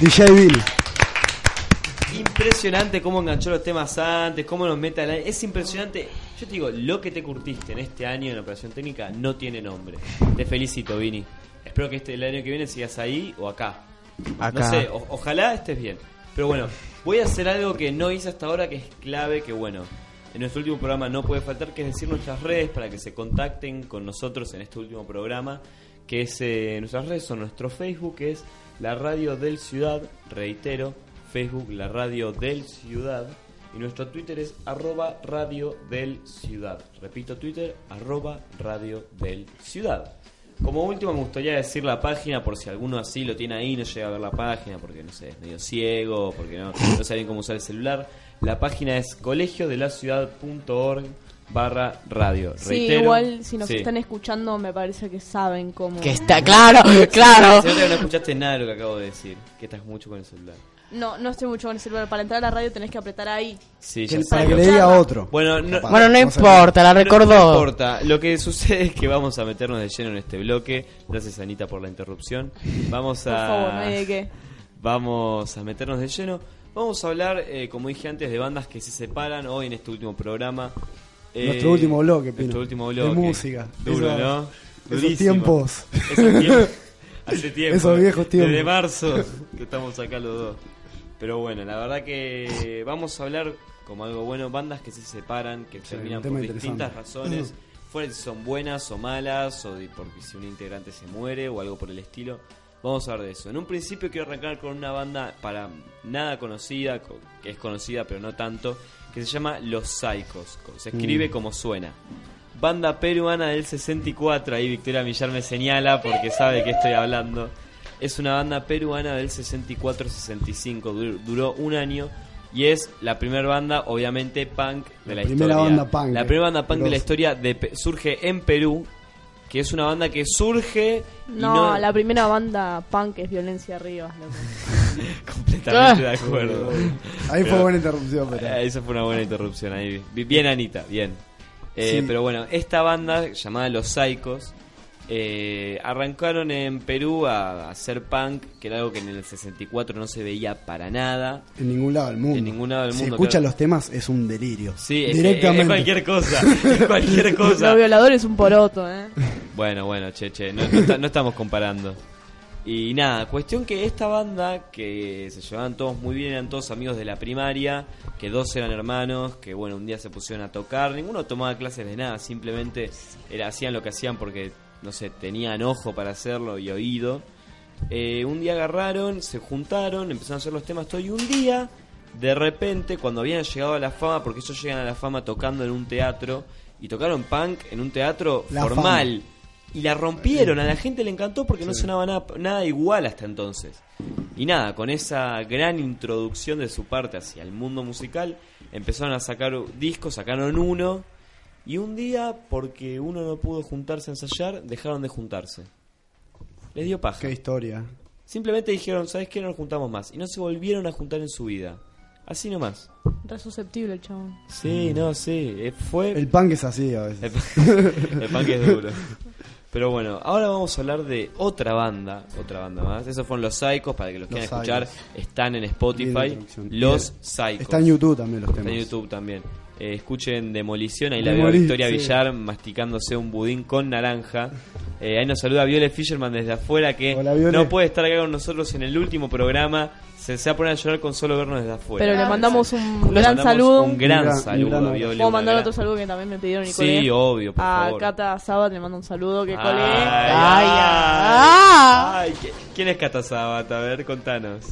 DJ Bill. Impresionante cómo enganchó los temas antes, cómo nos mete al aire. Es impresionante. Yo te digo, lo que te curtiste en este año en operación técnica no tiene nombre. Te felicito, Vini. Espero que este, el año que viene sigas ahí o acá. Acá. No sé, o- ojalá estés bien. Pero bueno, voy a hacer algo que no hice hasta ahora que es clave, que bueno, en nuestro último programa no puede faltar, que es decir nuestras redes para que se contacten con nosotros en este último programa, que es eh, nuestras redes son nuestro Facebook, que es la Radio del Ciudad, reitero, Facebook, la Radio del Ciudad, y nuestro Twitter es arroba Radio del Ciudad. Repito, Twitter, arroba Radio del Ciudad. Como último me gustaría decir la página por si alguno así lo tiene ahí, no llega a ver la página porque no sé, es medio ciego, porque no, no saben cómo usar el celular. La página es colegiodelaciudad.org barra radio. Sí, Reitero, igual si nos sí. están escuchando me parece que saben cómo... Que está claro, claro. Que no escuchaste nada de lo que acabo de decir, que estás mucho con el celular. No, no estoy mucho con el celular. Para entrar a la radio tenés que apretar ahí. Sí, ya para que le diga a otro. Bueno, no, Capaz. Bueno, no importa, la recordó. No importa. Lo que sucede es que vamos a meternos de lleno en este bloque. Gracias, Anita, por la interrupción. Vamos Por a. favor, no hay de qué. Vamos a meternos de lleno. Vamos a hablar, eh, como dije antes, de bandas que se separan hoy en este último programa. Eh, Nuestro último bloque, Pino. Nuestro último De bloque. música. Duro, ¿no? esos Durísimo. tiempos. Esos tiempos. Hace tiempo. Esos viejos tiempos. Desde marzo que estamos acá los dos. Pero bueno, la verdad que vamos a hablar como algo bueno, bandas que se separan, que Sí, terminan por distintas razones, fuera si son buenas o malas, o de- porque si un integrante se muere o algo por el estilo. Vamos a hablar de eso. En un principio quiero arrancar con una banda para nada conocida, co- que es conocida pero no tanto, que se llama Los Psychos. Se escribe Mm. como suena. Banda peruana del 64, ahí Victoria Millar me señala porque sabe de qué estoy hablando. es una banda peruana del 64-65, dur- duró un año y es la primera banda, obviamente, punk de la, La primera historia. banda punk, La primera banda punk de la historia de surge en Perú, que es una banda que surge y No, no, la primera banda punk es Violencia Arriba. loco. completamente de acuerdo. Ahí fue Pero- buena interrupción, pero. Eh, Esa fue una buena interrupción ahí. Bi- Bien, Anita, bien. Eh, Sí. Pero bueno, esta banda llamada Los Psychos eh, arrancaron en Perú a, a hacer punk, que era algo que en el 64 no se veía para nada. En ningún lado del mundo. En ningún lado del Si mundo, escucha claro. los temas, es un delirio. Sí, es, Directamente. es cualquier cosa. Es cualquier cosa. Los violadores es un poroto, ¿eh? Bueno, bueno, che, che, no, no está- no estamos comparando. Y nada, cuestión que esta banda, que se llevaban todos muy bien, eran todos amigos de la primaria, que dos eran hermanos, que bueno, un día se pusieron a tocar, ninguno tomaba clases de nada, simplemente era, hacían lo que hacían porque, no sé, tenían ojo para hacerlo y oído. Eh, un día agarraron, se juntaron, empezaron a hacer los temas todo y un día, de repente, cuando habían llegado a la fama, porque ellos llegan a la fama tocando en un teatro, y tocaron punk en un teatro La formal. fama. Y la rompieron, a la gente le encantó porque no sonaba nada, nada igual hasta entonces. Y nada, con esa gran introducción de su parte hacia el mundo musical, empezaron a sacar discos, sacaron uno, y un día, porque uno no pudo juntarse a ensayar, dejaron de juntarse. Les dio paja. Qué historia. Simplemente dijeron, ¿sabes qué? No nos juntamos más. Y no se volvieron a juntar en su vida. Así nomás. Re susceptible el chabón. Sí, no, sí. eh, Fue... El punk es así a veces. El punk es duro. Pero bueno, ahora vamos a hablar de otra banda, otra banda más. Esos fueron los Psychos, para que los quieran escuchar, están en Spotify. Los. Psychos. Está en YouTube también los Está en YouTube también. Eh, escuchen Demolición, ahí la veo a Victoria sí. Villar masticándose un budín con naranja. Eh, ahí nos saluda Viole Fisherman desde afuera que Hola, no puede estar acá con nosotros en el último programa. Se, se va a poner a llorar con solo vernos desde afuera. Pero le mandamos un Le gran mandamos saludo. Un gran saludo gran a abrazo. Viole. Puedo mandar gran- otro saludo que también me pidieron Sí, Nicolé. obvio, por A favor. Cata Sabat le mando un saludo que Ay, colé. ay, ay. ay, ¿qui- ¿Quién es Cata Sabat? A ver, contanos.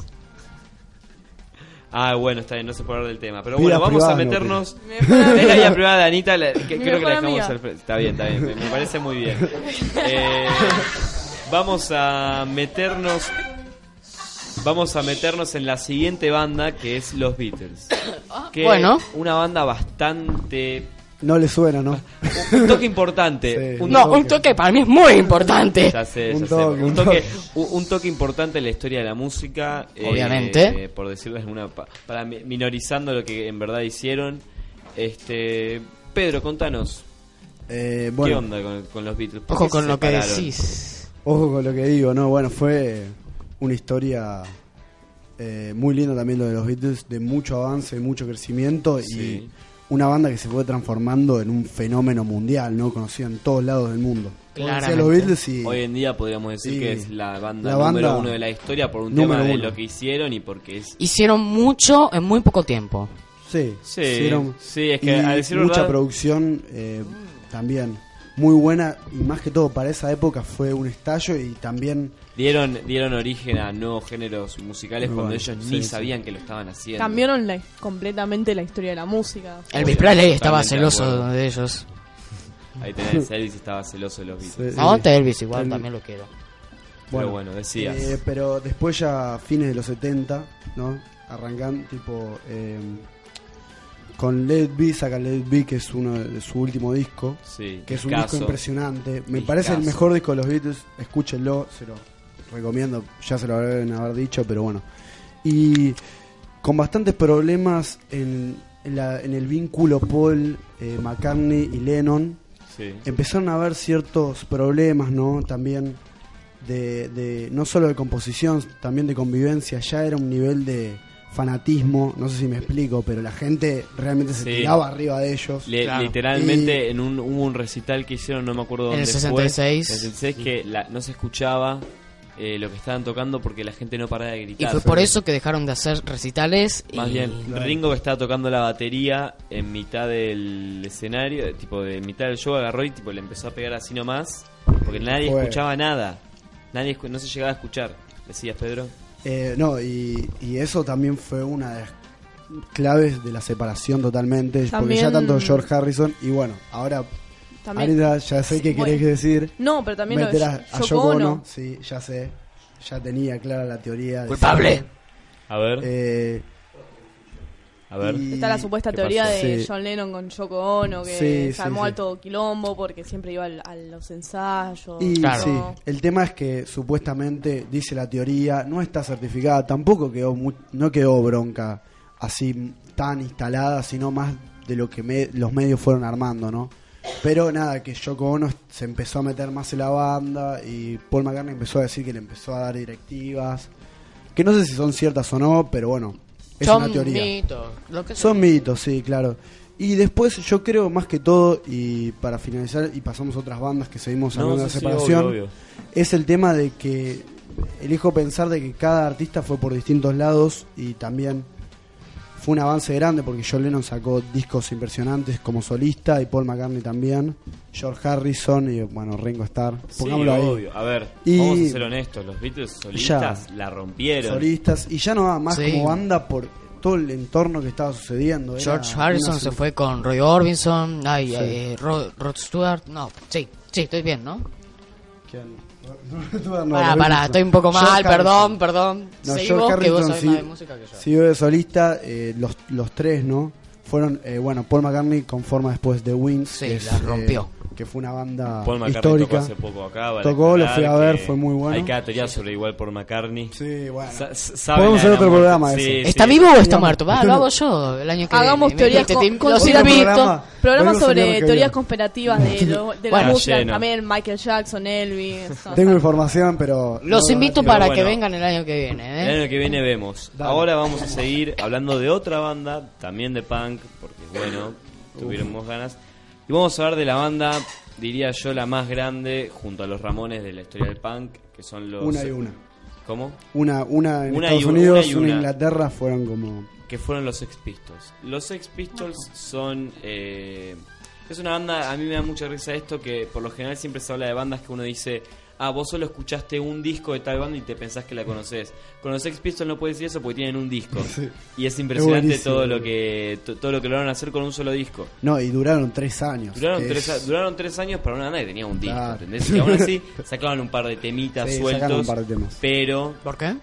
Ah, bueno, está bien, no se puede hablar del tema. Pero Vida bueno, vamos a privada, meternos. Es la vida privada de Anita, la- que Mi creo que la dejamos al frente. Está bien, está bien, me, me parece muy bien. Eh, vamos a meternos. Vamos a meternos en la siguiente banda que es los Beatles. Que Bueno. Una banda bastante. No le suena, ¿no? Un toque importante. Sí. un No, un toque para mí es muy importante. Ya sé, Un ya sé. toque, Un un toque, toque. un- toque importante en la historia de la música. eh, Obviamente. por decirlo de alguna pa- para mi- minorizando lo que en verdad hicieron. Este, Pedro, contanos. Eh, ¿Qué bueno, onda con, con los Beatles? ¿Por Ojo con se lo que decís. ojo con lo que digo, ¿no? Bueno, fue una historia eh, muy linda también lo de los Beatles, de mucho avance, mucho crecimiento Sí. y una banda que se fue transformando en un fenómeno mundial, ¿no? Conocido en todos lados del mundo. Los Beatles y Hoy en día podríamos decir Sí. que es la banda La número banda uno de la historia por un número tema de uno. lo que hicieron y porque es... Hicieron mucho en muy poco tiempo. sí, Sí, hicieron- sí, es que y a decir mucha verdad- producción eh, también muy buena y más que todo para esa época fue un estallo y también Dieron, dieron origen a nuevos géneros musicales Muy cuando bueno, ellos sí, ni sí. sabían que lo estaban haciendo. Cambiaron la- completamente la historia de la música. Elvis Presley estaba de celoso de ellos. Ahí tenés, Elvis estaba celoso de los Beatles. Sí. Aguante Elvis igual, Elvis. también lo quiero. Pero bueno, decías. Eh, pero después ya fines de los 70, ¿no? Arrancan tipo eh, con Let It Be, saca Let It Be, que es uno de su último disco, Sí, que es un disco impresionante. Me parece el mejor disco de los Beatles, escúchenlo, se lo recomiendo, ya se lo deben haber dicho, pero bueno. Y con bastantes problemas en, en la- en el vínculo Paul, eh, McCartney y Lennon, Sí. empezaron a haber ciertos problemas, ¿no? También de, de no solo de composición, también de convivencia. Ya era un nivel de fanatismo, no sé si me explico, pero la gente realmente se Sí. tiraba arriba de ellos. Le- Claro. Literalmente Y- en un, hubo un recital que hicieron, no me acuerdo En dónde el fue. 66. En el 66 que la- no se escuchaba eh, lo que estaban tocando porque la gente no paraba de Y gritar. fue por eso que dejaron de hacer recitales. Más y- bien, Ringo que estaba tocando la batería en mitad del escenario, tipo de mitad del show agarró y tipo le empezó a pegar así nomás, porque nadie Fue. escuchaba nada. Nadie escu- no se llegaba a escuchar. Decías, Pedro. Eh, no, y, y eso también fue una de las claves de la separación totalmente, porque ya tanto George Harrison, y bueno, ahora, También- Arita, ya sé qué Bueno. querés decir. No, pero también lo de a, a Yoko Ono, Ono. sí, ya sé. ya tenía clara la teoría. De Culpable. A ver. Eh, A ver. y- Está la supuesta ¿Qué teoría pasó? de Sí. John Lennon con Yoko Ono, que Sí, se armó sí, sí. alto quilombo porque siempre iba al- a los ensayos. Y Claro. sí, el tema es que supuestamente dice la teoría, no está certificada, tampoco quedó mu- no quedó bronca así tan instalada, sino más de lo que me- los medios fueron armando, ¿no? Pero nada, que Yoko Ono se empezó a meter más en la banda y Paul McCartney empezó a decir que le empezó a dar directivas, que no sé si son ciertas o no, pero bueno, es Son una teoría. mitos. Lo que Son mitos, sí, claro. Y después yo creo más que todo, y para finalizar, y pasamos a otras bandas que seguimos hablando de sí, separación, obvio, obvio. es el tema de que elijo pensar de que cada artista fue por distintos lados y también fue un avance grande porque John Lennon sacó discos impresionantes como solista y Paul McCartney también, George Harrison y bueno, Ringo Starr. Sí, Pongámoslo ahí. obvio. A ver, Y- vamos a ser honestos. Los Beatles solistas la rompieron. Solistas y ya no va más Sí. como banda por todo el entorno que estaba sucediendo. era George Harrison se fue con Roy Orbison, ay, Sí. eh, Rod, Rod Stewart, no, sí, sí, estoy bien, ¿no? ¿Quién? No, no, pará, estoy un poco mal, perdón, perdón. No, Seguí George vos, que vos Harrison sabés sí- más de música que yo. siguió de solista, eh, los, los tres, ¿no? Fueron, eh, bueno, Paul McCartney conforma después de Wings, Sí, que, es, la rompió. eh, que fue una banda Paul histórica. tocó hace poco acá. vale Tocó, lo fui a ver, fue muy bueno. Hay cada teoría sobre igual por McCartney. Sí, bueno. Sa- Podemos la hacer otro programa Sí, eso. sí. ¿Está vivo o está muerto? Va, lo hago yo el año que Hagamos viene. teorías Te- te- con- los programa. Programa el sobre teorías conspirativas de, lo- de la Bueno, música. lleno. También Michael Jackson, Elvis. Tengo información, pero... Los no, invito para bueno. que vengan el año que viene, El ¿eh? año que viene vemos. Dale. Ahora vamos a seguir hablando de otra banda, también de punk, porque bueno, tuvimos ganas. Y vamos a hablar de la banda, diría yo, la más grande junto a los Ramones de la historia del punk, que son los... Una y una. ¿Cómo? Una, una en Una Estados y una, Unidos, una y una en una. Inglaterra, fueron como... que fueron los Sex Pistols. Los Sex Pistols son... eh, es una banda, a mí me da mucha risa esto, que por lo general siempre se habla de bandas que uno dice, ah, vos solo escuchaste un disco de tal banda y te pensás que la conoces. Con los Sex Pistols no puedes decir eso porque tienen un disco. Y es impresionante todo lo que to- todo lo que lograron hacer con un solo disco. No, y duraron tres años. Duraron tres, es- a- duraron tres años para una banda que tenía un disco, Claro. ¿entendés? Y aún así sacaban un par de temitas Sí, sacaron sueltos, un par de temas. pero ¿Por qué?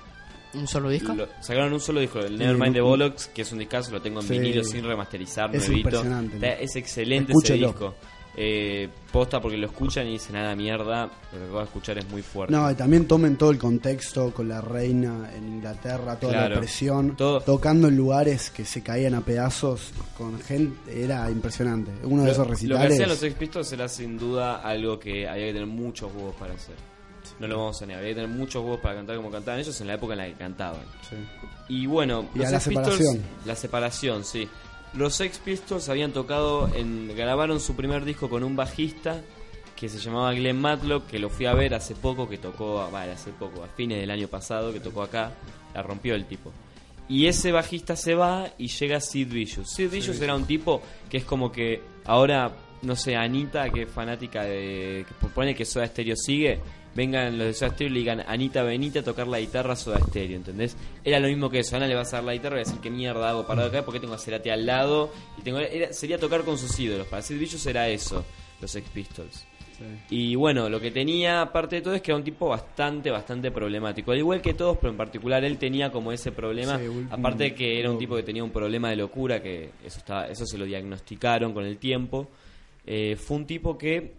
¿Un solo disco? lo- sacaron un solo disco, el Sí, Nevermind the no- Bollocks, que es un discazo, lo tengo en Sí. vinilo sin remasterizar, Es nuevito. impresionante, es excelente Escúchelo. ese disco. Eh, posta porque lo escuchan y dicen nada mierda, lo que acabo de escuchar es muy fuerte. No, y también tomen todo el contexto con la reina en Inglaterra, toda Claro. la presión, Todo- tocando en lugares que se caían a pedazos con gente, era impresionante. Uno de esos Lo que recitales. hacían los Sex Pistols era sin duda algo que había que tener muchos huevos para hacer. No lo vamos a negar, había que tener muchos huevos para cantar como cantaban ellos en la época en la que cantaban. Sí. Y bueno, Y los a la Pistols- separación. la separación, sí. Los Sex Pistols habían tocado, en, grabaron su primer disco con un bajista que se llamaba Glenn Matlock, que lo fui a ver hace poco, que tocó, vale, hace poco, a fines del año pasado, que tocó acá, la rompió el tipo. Y ese bajista se va y llega Sid Vicious. Sid Vicious era un tipo que es como que ahora, no sé, Anita, que es fanática de. que pone que Soda Stereo sigue, vengan los de Soda Stereo y le digan Anita venite a tocar la guitarra a Soda Stereo, ¿entendés? Era lo mismo que eso. Ana le vas a dar la guitarra y vas a decir qué mierda hago parado acá porque tengo a Cerati al lado. y tengo era- Sería tocar con sus ídolos. Para Sid Vicious era eso, los Sex Pistols. Y bueno, lo que tenía, aparte de todo, es que era un tipo bastante, bastante problemático. Al igual que todos, pero en particular él tenía como ese problema. Sí, un- aparte de que era un tipo que tenía un problema de locura, que eso, estaba, eso se lo diagnosticaron con el tiempo. Eh, fue un tipo que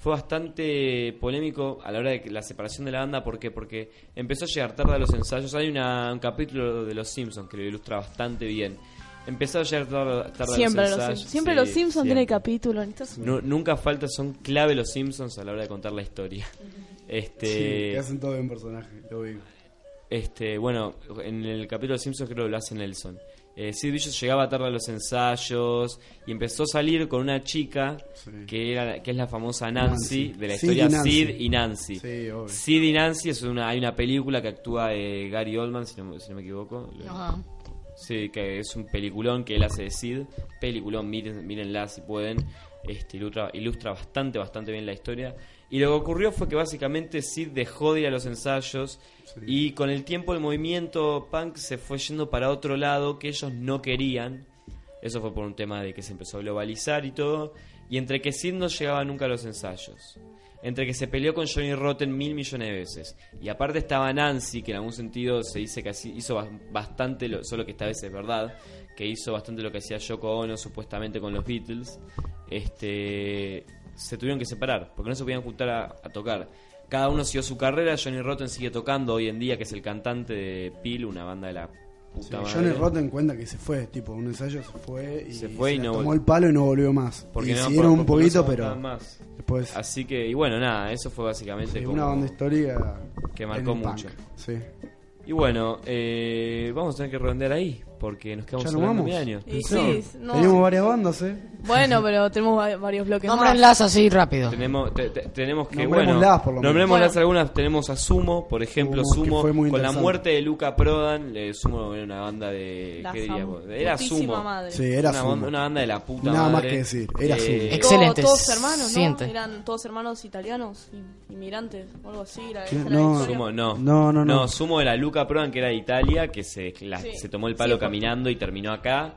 fue bastante polémico a la hora de que- la separación de la banda. ¿Por qué? Porque empezó a llegar tarde a los ensayos. Hay una- un capítulo de Los Simpsons que lo ilustra bastante bien. Empezó a llegar tarde, tarde Siempre a los ensayos. Siempre Sí, los Simpsons siempre. tienen Nu- nunca falta, son clave los Simpsons a la hora de contar la historia. Sí, Este, que hacen todo en personaje, lo vi. este, bueno, en el capítulo de los Simpsons creo que lo hace Nelson. Eh, Sid Vicious llegaba tarde a los ensayos y empezó a salir con una chica Sí. que era que es la famosa Nancy, Nancy. de la Sid historia y Nancy. Sid y Nancy. Sí, obvio. Sid y Nancy es una hay una película que actúa eh, Gary Oldman si no, si no me equivoco. Ajá. Sí, que es un peliculón que él hace de Sid. Peliculón, miren, mírenla si pueden. Este, ilustra, ilustra bastante, bastante bien la historia. Y lo que ocurrió fue que básicamente Sid dejó de ir a los ensayos y con el tiempo el movimiento punk se fue yendo para otro lado que ellos no querían. Eso fue por un tema de que se empezó a globalizar y todo. Y entre que Sid no llegaba nunca a los ensayos. entre que se peleó con Johnny Rotten mil millones de veces. Y aparte estaba Nancy, que en algún sentido se dice que así- hizo bas- bastante, lo- solo que esta vez es verdad, que hizo bastante lo que hacía Yoko Ono supuestamente con los Beatles. Este, se tuvieron que separar, porque no se podían juntar a tocar. Cada uno siguió su carrera, Johnny Rotten sigue tocando hoy en día, que es el cantante de Peel, una banda de la puta Sí, madre. Johnny Rotten cuenta que se fue, tipo, un ensayo se fue y Se fue y no tomó el palo y no volvió más. Porque y no, siguieron por- un no poquito, pero más. después Así que, y bueno, nada, eso fue básicamente sí, como una banda histórica que marcó mucho. Sí. Y bueno, eh, vamos a tener que redondear ahí, porque nos quedamos ¿Ya nos hablando de años. Y Sí. no. Teníamos varias bandas, ¿eh? Bueno, pero tenemos va- varios bloques más. Nómbrenlas así rápido. Tenemos, te- te- tenemos que, Nombrémoslas, bueno, por lo menos. nombrémoslas Bueno. algunas. Tenemos a Sumo, por ejemplo, Sumo, Sumo, fue muy con la interesante. muerte de Luca Prodan. eh, Sumo era una banda de. La ¿Qué fam- diríamos? Era putísima Sumo. madre. Sí, era una, Sumo. banda- una banda de la puta Nada más madre. que decir, era Sumo. Eh, Todo- Excelente. Todos hermanos, ¿no? Siente. Eran todos hermanos italianos, in- inmigrantes, o algo así. La, ¿Qué? esa era la No. historia. Sumo, no. No, no, no. Sumo era Luca Prodan, que era de Italia, que se, la- Sí. se tomó el palo Sí, caminando y terminó acá.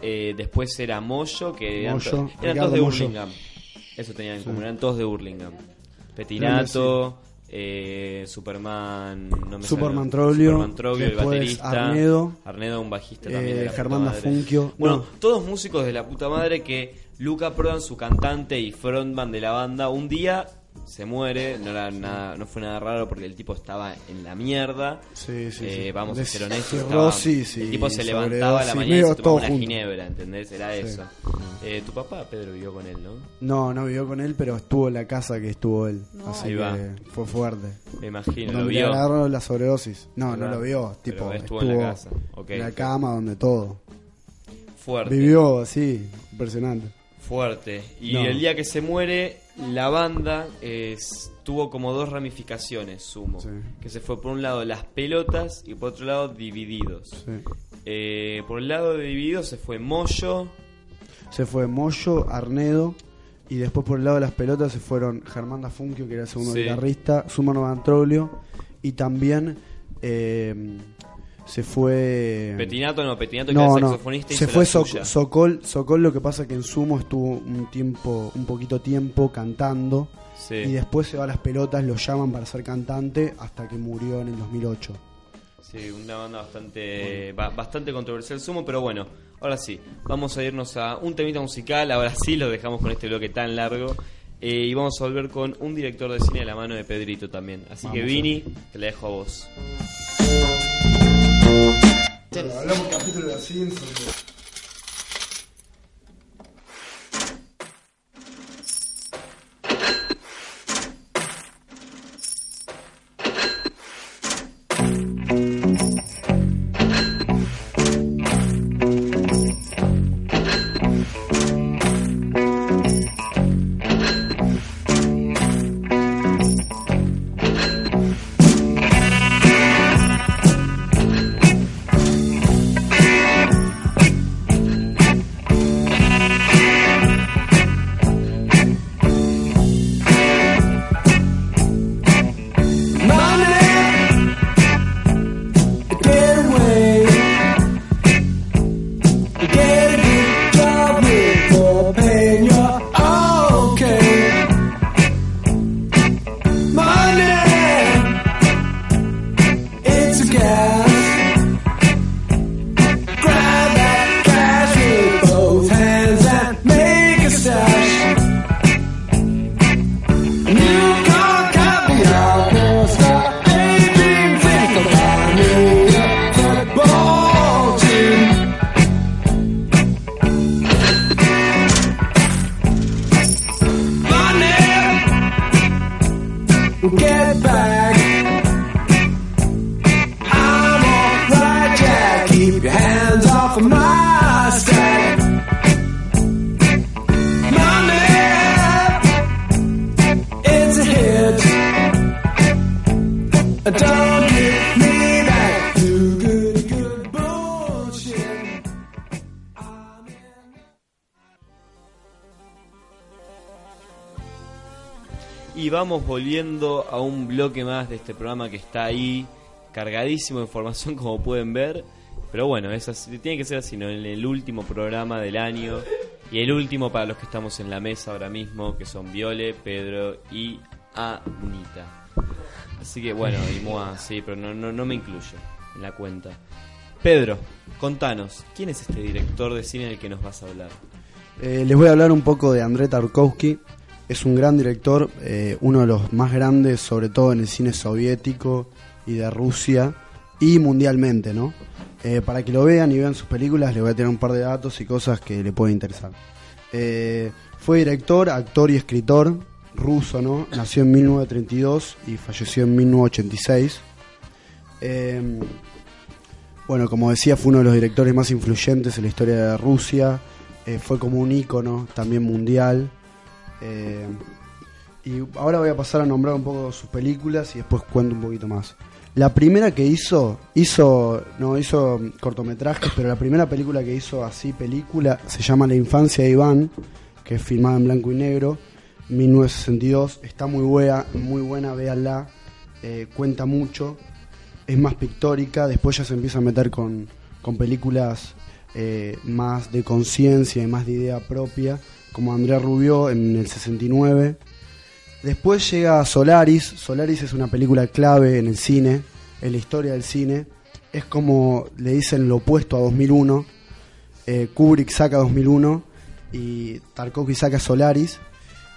Eh, después era Moyo, que eran, Moyo, to- eran todos de Moyo. Hurlingham. Eso tenían en común, eran todos de Hurlingham. Petinato, eh, Superman, no me Superman sale- Troglio, Superman Troglio, el después baterista. Arnedo, Arnedo, un bajista eh, también. de la puta Germán madre. Dafunquio. Bueno, No. todos músicos de la puta madre que Luca Prodan, su cantante y frontman de la banda, un día se muere, no, era nada, no fue nada raro porque el tipo estaba en la mierda. Sí, sí, Eh, sí. vamos a ser honestos. estaba- el tipo se levantaba a la mañana y se tomaba todo una junto. ginebra, ¿entendés? Era Sí. eso. Eh, tu papá, Pedro, vivió con él, ¿no? No, no vivió con él, pero estuvo en la casa que estuvo él. No. Así Ahí que va. fue fuerte. Me imagino, lo donde le vio. agarró la sobredosis. No, no lo vio. Pero Tipo, estuvo estuvo, en la casa. En la cama, donde todo. Fuerte. Vivió así, impresionante. Fuerte. Y No. el día que se muere, la banda es- tuvo como dos ramificaciones, sumo. Sí. Que se fue por un lado las pelotas y por otro lado divididos. Sí. Eh, por el lado de divididos se fue Moyo. Se fue Moyo, Arnedo. Y después por el lado de las pelotas se fueron Germán Dafunquio, que era el segundo Sí. guitarrista, Sumano Vantroglio. Y también eh, se fue. Petinato no, Petinato que No, era no. saxofonista y Se fue Soc- suya. Socol. Socol lo que pasa que en Sumo estuvo un tiempo, un poquito tiempo cantando. Sí. Y después se va a las pelotas, lo llaman para ser cantante hasta que murió en el 2008. Sí, una banda bastante ba- bastante controversial sumo, pero bueno, ahora sí, vamos a irnos a un temita musical, ahora sí lo dejamos con este bloque tan largo. eh, y vamos a volver con un director de cine de la mano de Pedrito también. Así que. Vini, te la dejo a vos. Hablamos capítulo de los Simpsons. Vamos volviendo a un bloque más de este programa que está ahí, cargadísimo de información como pueden ver. Pero bueno, es así, tiene que ser así, ¿no? En el último programa del año y el último para los que estamos en la mesa ahora mismo, que son Viole, Pedro y Anita. Así que bueno, y Moa, sí, pero no, no, no me incluye en la cuenta. Pedro, contanos, ¿quién es este director de cine del que nos vas a hablar? Eh, les voy a hablar un poco de André Tarkovsky. Es un gran director, eh, uno de los más grandes, sobre todo en el cine soviético y de Rusia y mundialmente, ¿no? Eh, para que lo vean y vean sus películas, les voy a tener un par de datos y cosas que le pueden interesar. Eh, fue director, actor y escritor ruso, ¿no? Nació en 1932 y falleció en 1986. Eh, bueno, como decía, fue uno de los directores más influyentes en la historia de Rusia. Fue como un ícono también mundial. Eh, y ahora voy a pasar a nombrar un poco sus películas y después cuento un poquito más. La primera que hizo, hizo, no hizo cortometrajes, pero la primera película que hizo así película se llama La infancia de Iván, que es filmada en blanco y negro, 1962. Está muy buena, muy buena, véanla. Eh, cuenta mucho, es más pictórica. Después ya se empieza a meter con, con películas eh, más de conciencia y más de idea propia, como Andrea Rubio en el 69. Después llega Solaris. Solaris es una película clave en el cine, en la historia del cine. Es como le dicen lo opuesto a 2001. Eh, Kubrick saca 2001 y Tarkovsky saca Solaris.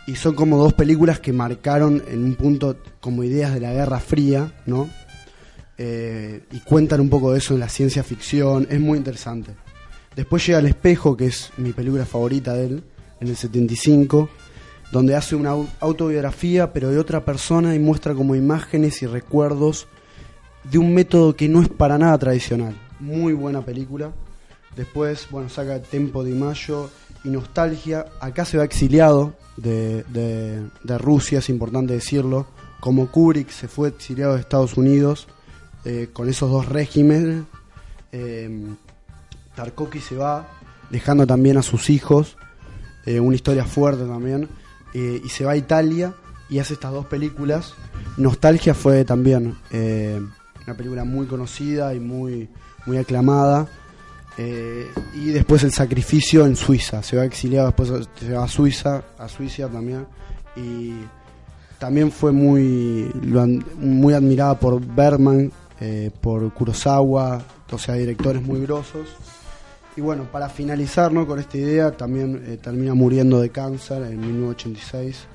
Y son como dos películas que marcaron en un punto como ideas de la Guerra Fría, ¿no? Eh, y cuentan un poco de eso en la ciencia ficción. Es muy interesante. Después llega El Espejo, que es mi película favorita de él, en el 75 donde hace una au- autobiografía, pero de otra persona y muestra como imágenes y recuerdos de un método que no es para nada tradicional. Muy buena película. Después, bueno, saca Tempo de Mayo y Nostalgia. Acá se va exiliado de, de- de Rusia, es importante decirlo. Como Kubrick se fue exiliado de Estados Unidos eh, con esos dos regímenes. Eh, Tarkovsky se va, dejando también a sus hijos. Eh, una historia fuerte también. eh, y se va a Italia y hace estas dos películas. Nostalgia fue también eh, una película muy conocida y muy, muy aclamada. Y después El Sacrificio en Suiza. Se va exiliado, después se va a Suiza, a Suiza también. Y también fue muy, muy admirada por Bergman, eh, por Kurosawa, o sea, directores muy grosos. Y bueno, para finalizar ¿no? con esta idea, también eh, termina muriendo de cáncer en 1986.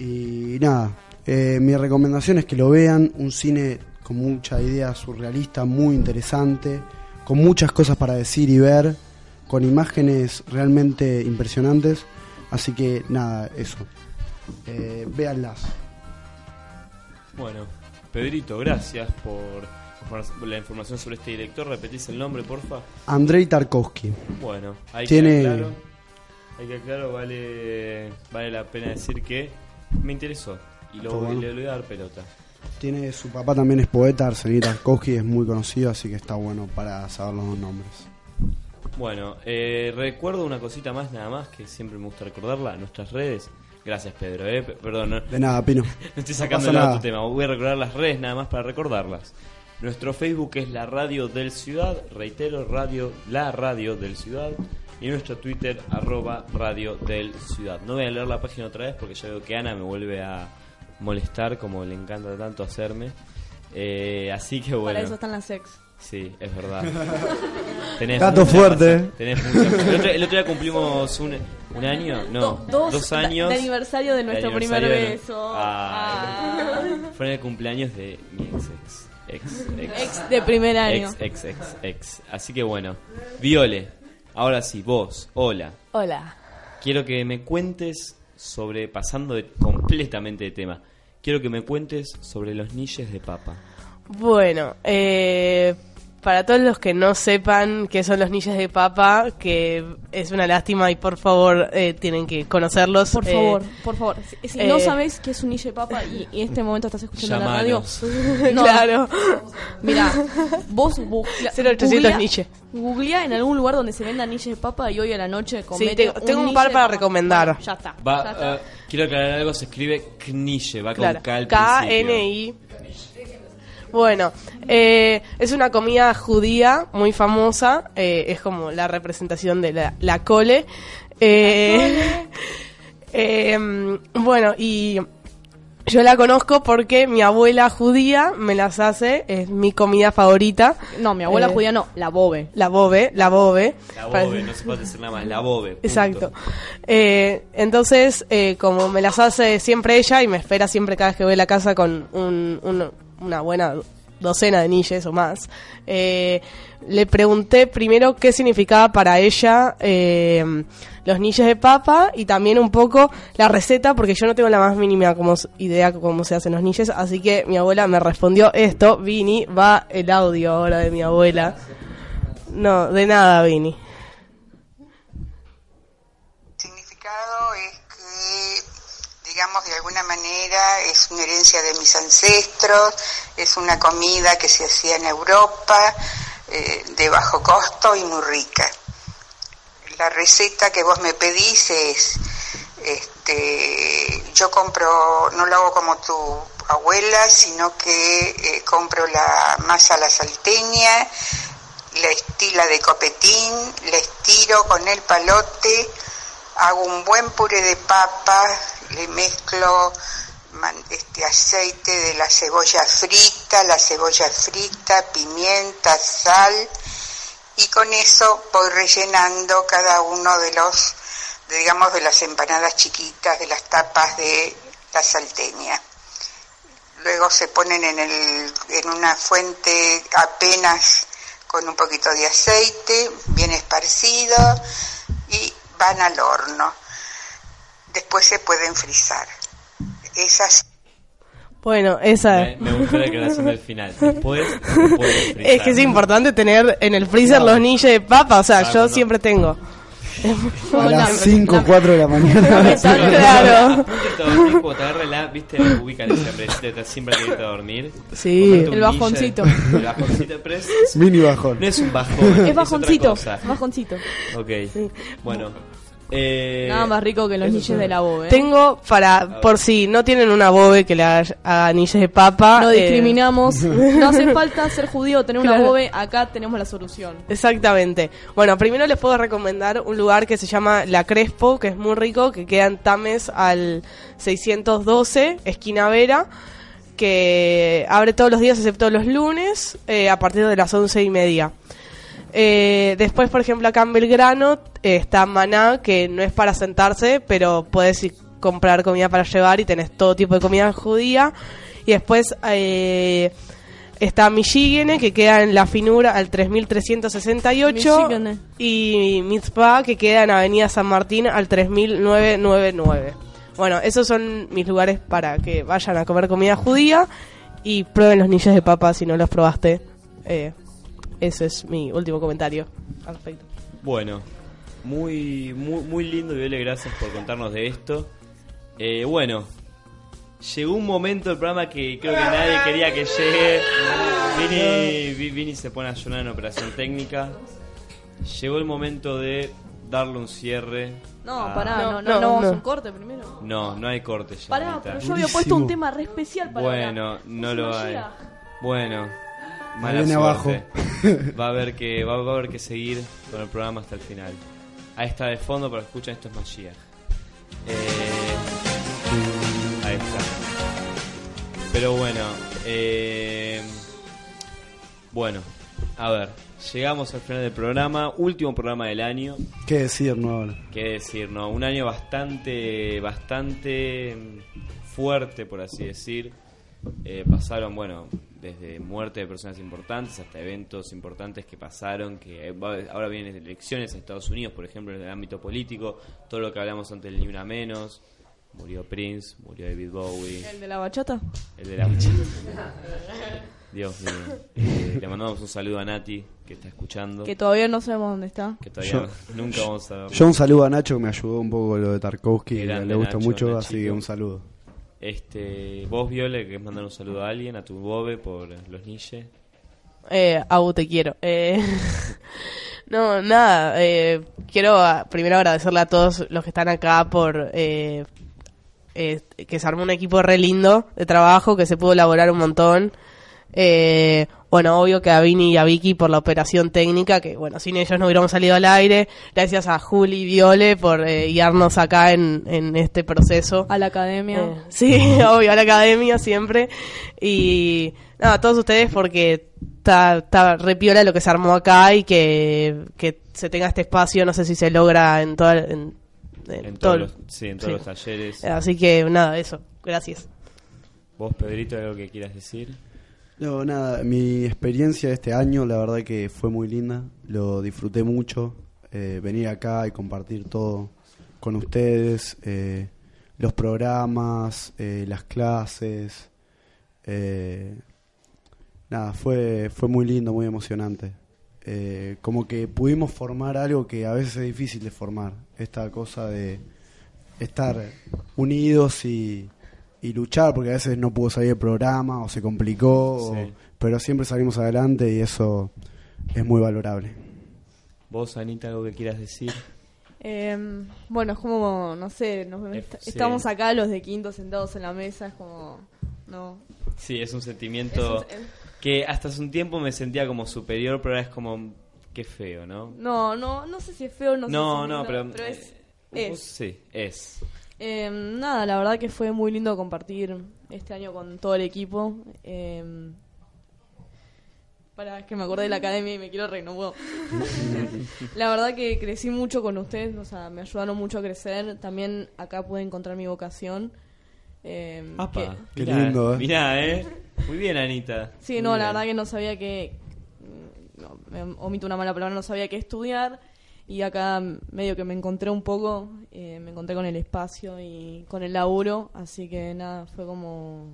Y nada, eh, mi recomendación es que lo vean, un cine con mucha idea surrealista, muy interesante, con muchas cosas para decir y ver, con imágenes realmente impresionantes. Así que nada, eso. Eh, véanlas. Bueno, Pedrito, gracias por, la información sobre este director. ¿Repetís el nombre, porfa? Andrei Tarkovsky. Bueno, ahí Tiene- queda claro. Ahí queda claro, vale, vale la pena decir que me interesó y lo, bueno. le, voy a dar pelota. Tiene su papá también es poeta, Arsenio Tarkovsky, es muy conocido, así que está bueno para saber los dos nombres. Bueno, eh, recuerdo una cosita más, nada más, que siempre me gusta recordarla, nuestras redes. Gracias, Pedro, eh, perdón, no, De nada, Pino. no estoy No sacando pasa el otro tema. Voy a recordar las redes nada más para recordarlas. Nuestro Facebook es la Radio del Ciudad, reitero, radio, la Radio del Ciudad. Y nuestro Twitter, arroba Radio del Ciudad. No voy a leer la página otra vez porque ya veo que Ana me vuelve a molestar como le encanta tanto hacerme. Eh, así que bueno. Para eso están las ex. Sí, es verdad. Tenés mucha fuerte. razón, tenés el, otro, el otro día cumplimos un, un año, no, Do- dos, de- años. De aniversario de nuestro primer aniversario de- beso. Ah, Ah. Fue en el cumpleaños de mi ex ex. Ex, ex. De primer año. Ex, ex, ex, ex. Así que bueno. Viole, ahora sí, vos, hola. Hola. Quiero que me cuentes sobre, pasando de- completamente de tema, quiero que me cuentes sobre los niches de papa. Bueno, eh, para todos los que no sepan qué son los niches de papa, que es una lástima y por favor eh, tienen que conocerlos. Por eh, favor, por favor. Si, si eh, no sabes qué es un niche de papa y, y en este momento estás escuchando la radio, Llamanos. no, Claro. Mira, vos googlea, 0800 googlea- en algún lugar donde se vendan niches de papa y hoy a la noche comete tengo- tengo un par para recomendar. Bueno, ya está. Va, ya está. eh, quiero aclarar algo, se escribe Knishe, va Claro, con K al principio. K-N-I. Bueno, eh, es una comida judía muy famosa, eh, es como la representación de la, la cole. Eh, eh, bueno, y Yo la conozco porque mi abuela judía me las hace, es mi comida favorita. No, mi abuela Eh, judía no, la bobe. La bobe, la bobe. La bobe, no se puede decir nada más, la bobe. punto. Exacto. Eh, entonces, eh, como me las hace siempre ella y me espera siempre cada vez que voy a la casa con un- un- una buena docena de niches o más, eh, le pregunté primero qué significaba para ella eh, los niches de papa y también un poco la receta, porque yo no tengo la más mínima como idea cómo se hacen los niches, así que mi abuela me respondió esto. Vini, va el audio ahora de mi abuela. No, de nada, Vini. significado es que, digamos, de alguna manera es una herencia de mis ancestros, es una comida que se hacía en Europa, eh, de bajo costo y muy rica. La receta que vos me pedís es, este, yo compro, no lo hago como tu abuela, sino que eh, compro la masa a la salteña, la estila de copetín, la estiro con el palote, hago un buen puré de papa, le mezclo este aceite de la cebolla frita, la cebolla frita, pimienta, sal y con eso voy rellenando cada uno de los, digamos, de las empanadas chiquitas, de las tapas de la salteña. Luego se ponen en, el, en una fuente apenas con un poquito de aceite, bien esparcido, y van al horno. Después se pueden frizar. Esas Bueno, esa Me, me gustó la declaración del final. Después, se puede frizar. es que es importante tener en el freezer los niches de papa, o sea, Claro, yo no. siempre tengo. A las 5 o 4 de la mañana. Claro. Te cuando te agarra la, viste, ubican hambrecito, te siempre que irte a dormir. Sí. El bajoncito. El bajoncito, pero es- Mini bajón. no es un bajón. Es bajoncito, cosa. bajoncito. Ok, bueno. Eh, Nada más rico que los es- de la bobe. ¿eh? Tengo para, por si no tienen una bobe que le haga niches de papa. No eh, discriminamos. no hace falta ser judío o tener una bobe. Acá tenemos la solución. Exactamente. Bueno, primero les puedo recomendar un lugar que se llama La Crespo, que es muy rico, que queda en Tames al 612, esquina Vera, que abre todos los días excepto los lunes, eh, a partir de las once y media. Eh, después, por ejemplo, acá en Belgrano eh, está Maná, que no es para sentarse, pero puedes ir comprar comida para llevar y tenés todo tipo de comida judía. Y después eh, está Michigene, que queda en la finura al 3368. Michigene. Y Mitzpah, que queda en Avenida San Martín al 3999. Bueno, esos son mis lugares para que vayan a comer comida judía y prueben los niches de papa si no los probaste. Eh, ese es mi último comentario al respecto. Bueno, muy, muy, muy lindo, Viole, gracias por contarnos de esto. Eh, bueno, llegó un momento del programa que creo que nadie quería que llegue. Vini, Vi- Vini se pone a llorar en operación técnica. Llegó el momento de darle un cierre. No, a- pará, no, no, No, no, vamos un corte primero. No, no hay corte ya. Pará, pero yo había puesto un tema re especial para Bueno, ahora. no lo hay. Bueno, mala viene abajo. Va a haber que va, a haber que seguir con el programa hasta el final. Ahí está de fondo para que escuchen esto es Mashiach. Eh, ahí está. Pero bueno, eh, bueno, a ver, llegamos al final del programa, último programa del año. ¿Qué decir, no ahora? Qué decir, ¿no? Un año bastante, bastante fuerte, por así decir. Eh, pasaron, bueno, desde muerte de personas importantes hasta eventos importantes que pasaron, que eh, va- ahora vienen elecciones en Estados Unidos, por ejemplo, en el ámbito político, todo lo que hablamos antes del Ni Una Menos, murió Prince, murió David Bowie, ¿El de la bachata? el de la Dios mío. Eh, le mandamos un saludo a Nati, que está escuchando, Que todavía no sabemos dónde está. que todavía Yo- nunca vamos a ver. Yo un saludo a Nacho que me ayudó un poco con lo de Tarkovsky, que le gusta Nacho, mucho, Nachito. así que un saludo. Este, vos, Viole, que mandar un saludo a alguien, a tu bobe por los niches. Eh, Abu, te quiero. Eh, no, nada. eh, quiero ah, primero agradecerle a todos los que están acá por eh, eh, que se armó un equipo re lindo de trabajo, que se pudo elaborar un montón. Bueno, obvio que a Vini y a Vicky por la operación técnica, que bueno, sin ellos no hubiéramos salido al aire. Gracias a Juli y Viole por eh, guiarnos acá en, en este proceso. A la academia. Eh, sí, obvio, a la academia siempre. Y nada, a todos ustedes porque está, está repiola lo que se armó acá y que, que se tenga este espacio, no sé si se logra en toda... En, en En todo- todos los- sí, en todos los talleres. Así que nada, eso. Gracias. Vos, Pedrito, ¿hay algo que quieras decir? No, nada, mi experiencia este año, la verdad que fue muy linda, lo disfruté mucho, eh, venir acá y compartir todo con ustedes, eh, los programas, eh, las clases, nada, fue, fue muy lindo, muy emocionante. Como que pudimos formar algo que a veces es difícil de formar, esta cosa de estar unidos y, y luchar, porque a veces no pudo salir el programa o se complicó, o- pero siempre salimos adelante y eso es muy valorable. Vos, Anita, algo que quieras decir. Eh, bueno, es como, no sé, nos- Eh, est- sí. estamos acá los de quinto sentados en la mesa, es como, no. Sí, es un sentimiento Es un- que hasta hace un tiempo me sentía como superior, pero ahora es como, qué feo, ¿no? No, no, no sé si es feo, no, sé No, si no, lindo, pero, es, eh, es. Sí, es. Eh, nada, la verdad que fue muy lindo compartir este año con todo el equipo. Eh, para es que me acordé de la academia y me quiero reír, no puedo. la verdad que crecí mucho con ustedes, o sea, me ayudaron mucho a crecer. También acá pude encontrar mi vocación. Eh, que- Qué Mirá, lindo, ¿eh? Mirá, ¿eh? Muy bien, Anita. Sí, Muy no, la bien. verdad que no sabía que. no, me omito una mala palabra, no sabía qué estudiar. Y acá medio que me encontré un poco, eh, me encontré con el espacio y con el laburo. Así que nada, fue como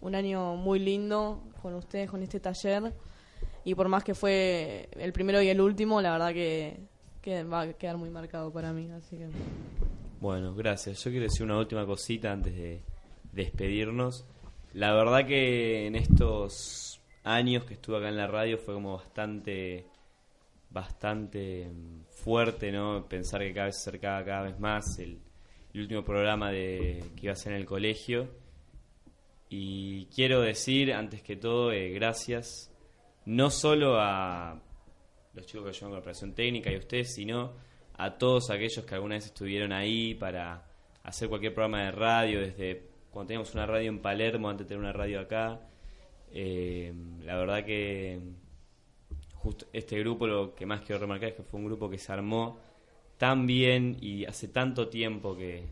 un año muy lindo con ustedes, con este taller. Y por más que fue el primero y el último, la verdad que, que va a quedar muy marcado para mí. Así que. Bueno, gracias. Yo quiero decir una última cosita antes de despedirnos. La verdad que en estos años que estuve acá en la radio fue como bastante bastante mm, fuerte, ¿no? Pensar que cada vez se acercaba cada vez más el, último programa de que iba a ser en el colegio. Y quiero decir, antes que todo, eh, gracias no solo a los chicos que ayudan con la operación técnica y a ustedes, sino a todos aquellos que alguna vez estuvieron ahí para hacer cualquier programa de radio, desde cuando teníamos una radio en Palermo, antes de tener una radio acá. Eh, la verdad que justo este grupo lo que más quiero remarcar es que fue un grupo que se armó tan bien y hace tanto tiempo que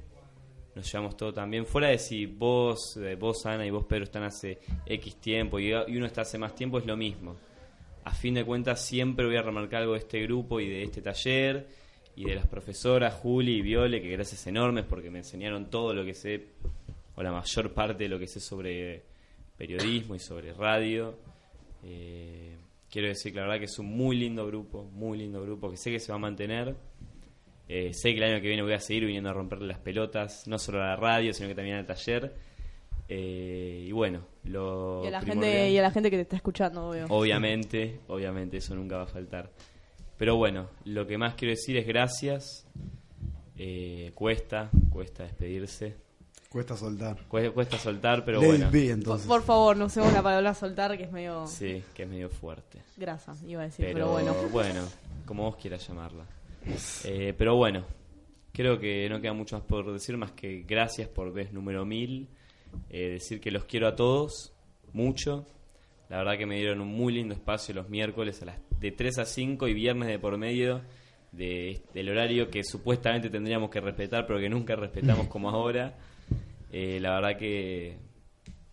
nos llevamos todo tan bien. Fuera de si vos, eh, vos Ana y vos Pedro están hace X tiempo y, y uno está hace más tiempo, es lo mismo. A fin de cuentas siempre voy a remarcar algo de este grupo y de este taller y de las profesoras Juli y Viole, que gracias enormes porque me enseñaron todo lo que sé, o la mayor parte de lo que sé sobre periodismo y sobre radio. Eh, quiero decir que la verdad que es un muy lindo grupo, muy lindo grupo, que sé que se va a mantener. Eh, sé que el año que viene voy a seguir viniendo a romperle las pelotas, no solo a la radio, sino que también al taller. Eh, y bueno, lo Y a, la primordial- gente, y a la gente que te está escuchando, obvio. Obviamente, obviamente, eso nunca va a faltar. Pero bueno, lo que más quiero decir es gracias. Eh, cuesta, cuesta despedirse. Cuesta soltar. Cuesta, cuesta soltar, pero Let bueno. be, Por, entonces. por favor, no usemos la palabra soltar, que es medio. Sí, que es medio fuerte. Grasa, iba a decir, Pero, pero, bueno. como vos quieras llamarla. Eh, pero bueno, creo que no queda mucho más por decir, más que gracias por vez número mil. Eh, decir que los quiero a todos, mucho. La verdad que me dieron un muy lindo espacio los miércoles a las de 3 a 5 y viernes de por medio de, del horario que supuestamente tendríamos que respetar, pero que nunca respetamos como ahora. Eh, la verdad que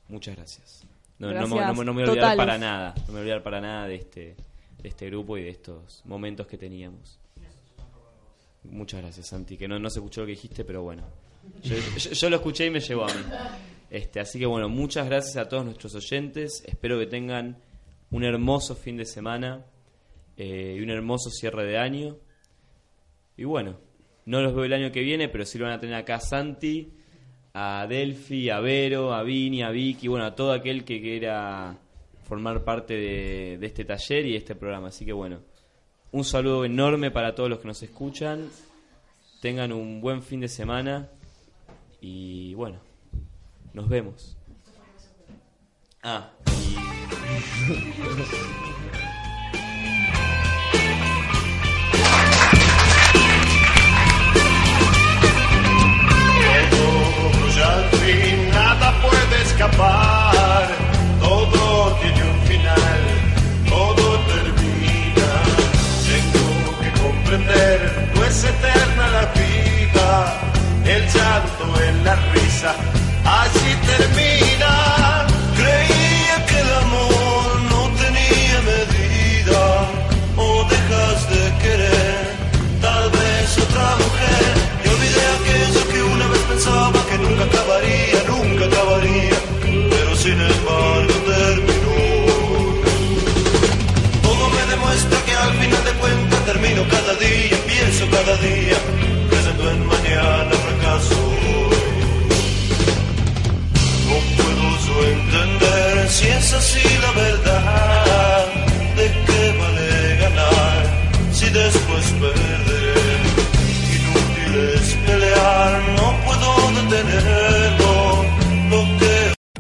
muchas gracias. No, no me- no, Gracias me- no me voy a olvidar totales. para nada, no me voy a olvidar para nada de este, de este grupo y de estos momentos que teníamos. Muchas gracias, Santi, que no, no se escuchó lo que dijiste, pero bueno. Yo, yo- yo lo escuché y me llevó a mí. Este, así que bueno, muchas gracias a todos nuestros oyentes. Espero que tengan un hermoso fin de semana eh, y un hermoso cierre de año. Y bueno, no los veo el año que viene, pero sí lo van a tener acá Santi, a Delphi, a Vero, a Vini, a Vicky, bueno, a todo aquel que quiera formar parte de, este taller y este programa. Así que bueno, un saludo enorme para todos los que nos escuchan. Tengan un buen fin de semana y bueno, nos vemos. Ah, y Todo tiene un final, todo termina. Tengo que comprender, no es eterna la vida. El llanto en la risa, así termina. Sin embargo terminó. Todo me demuestra que al final de cuentas termino cada día, empiezo cada día, creyendo en mañana fracaso. No puedo yo entender si es así la verdad,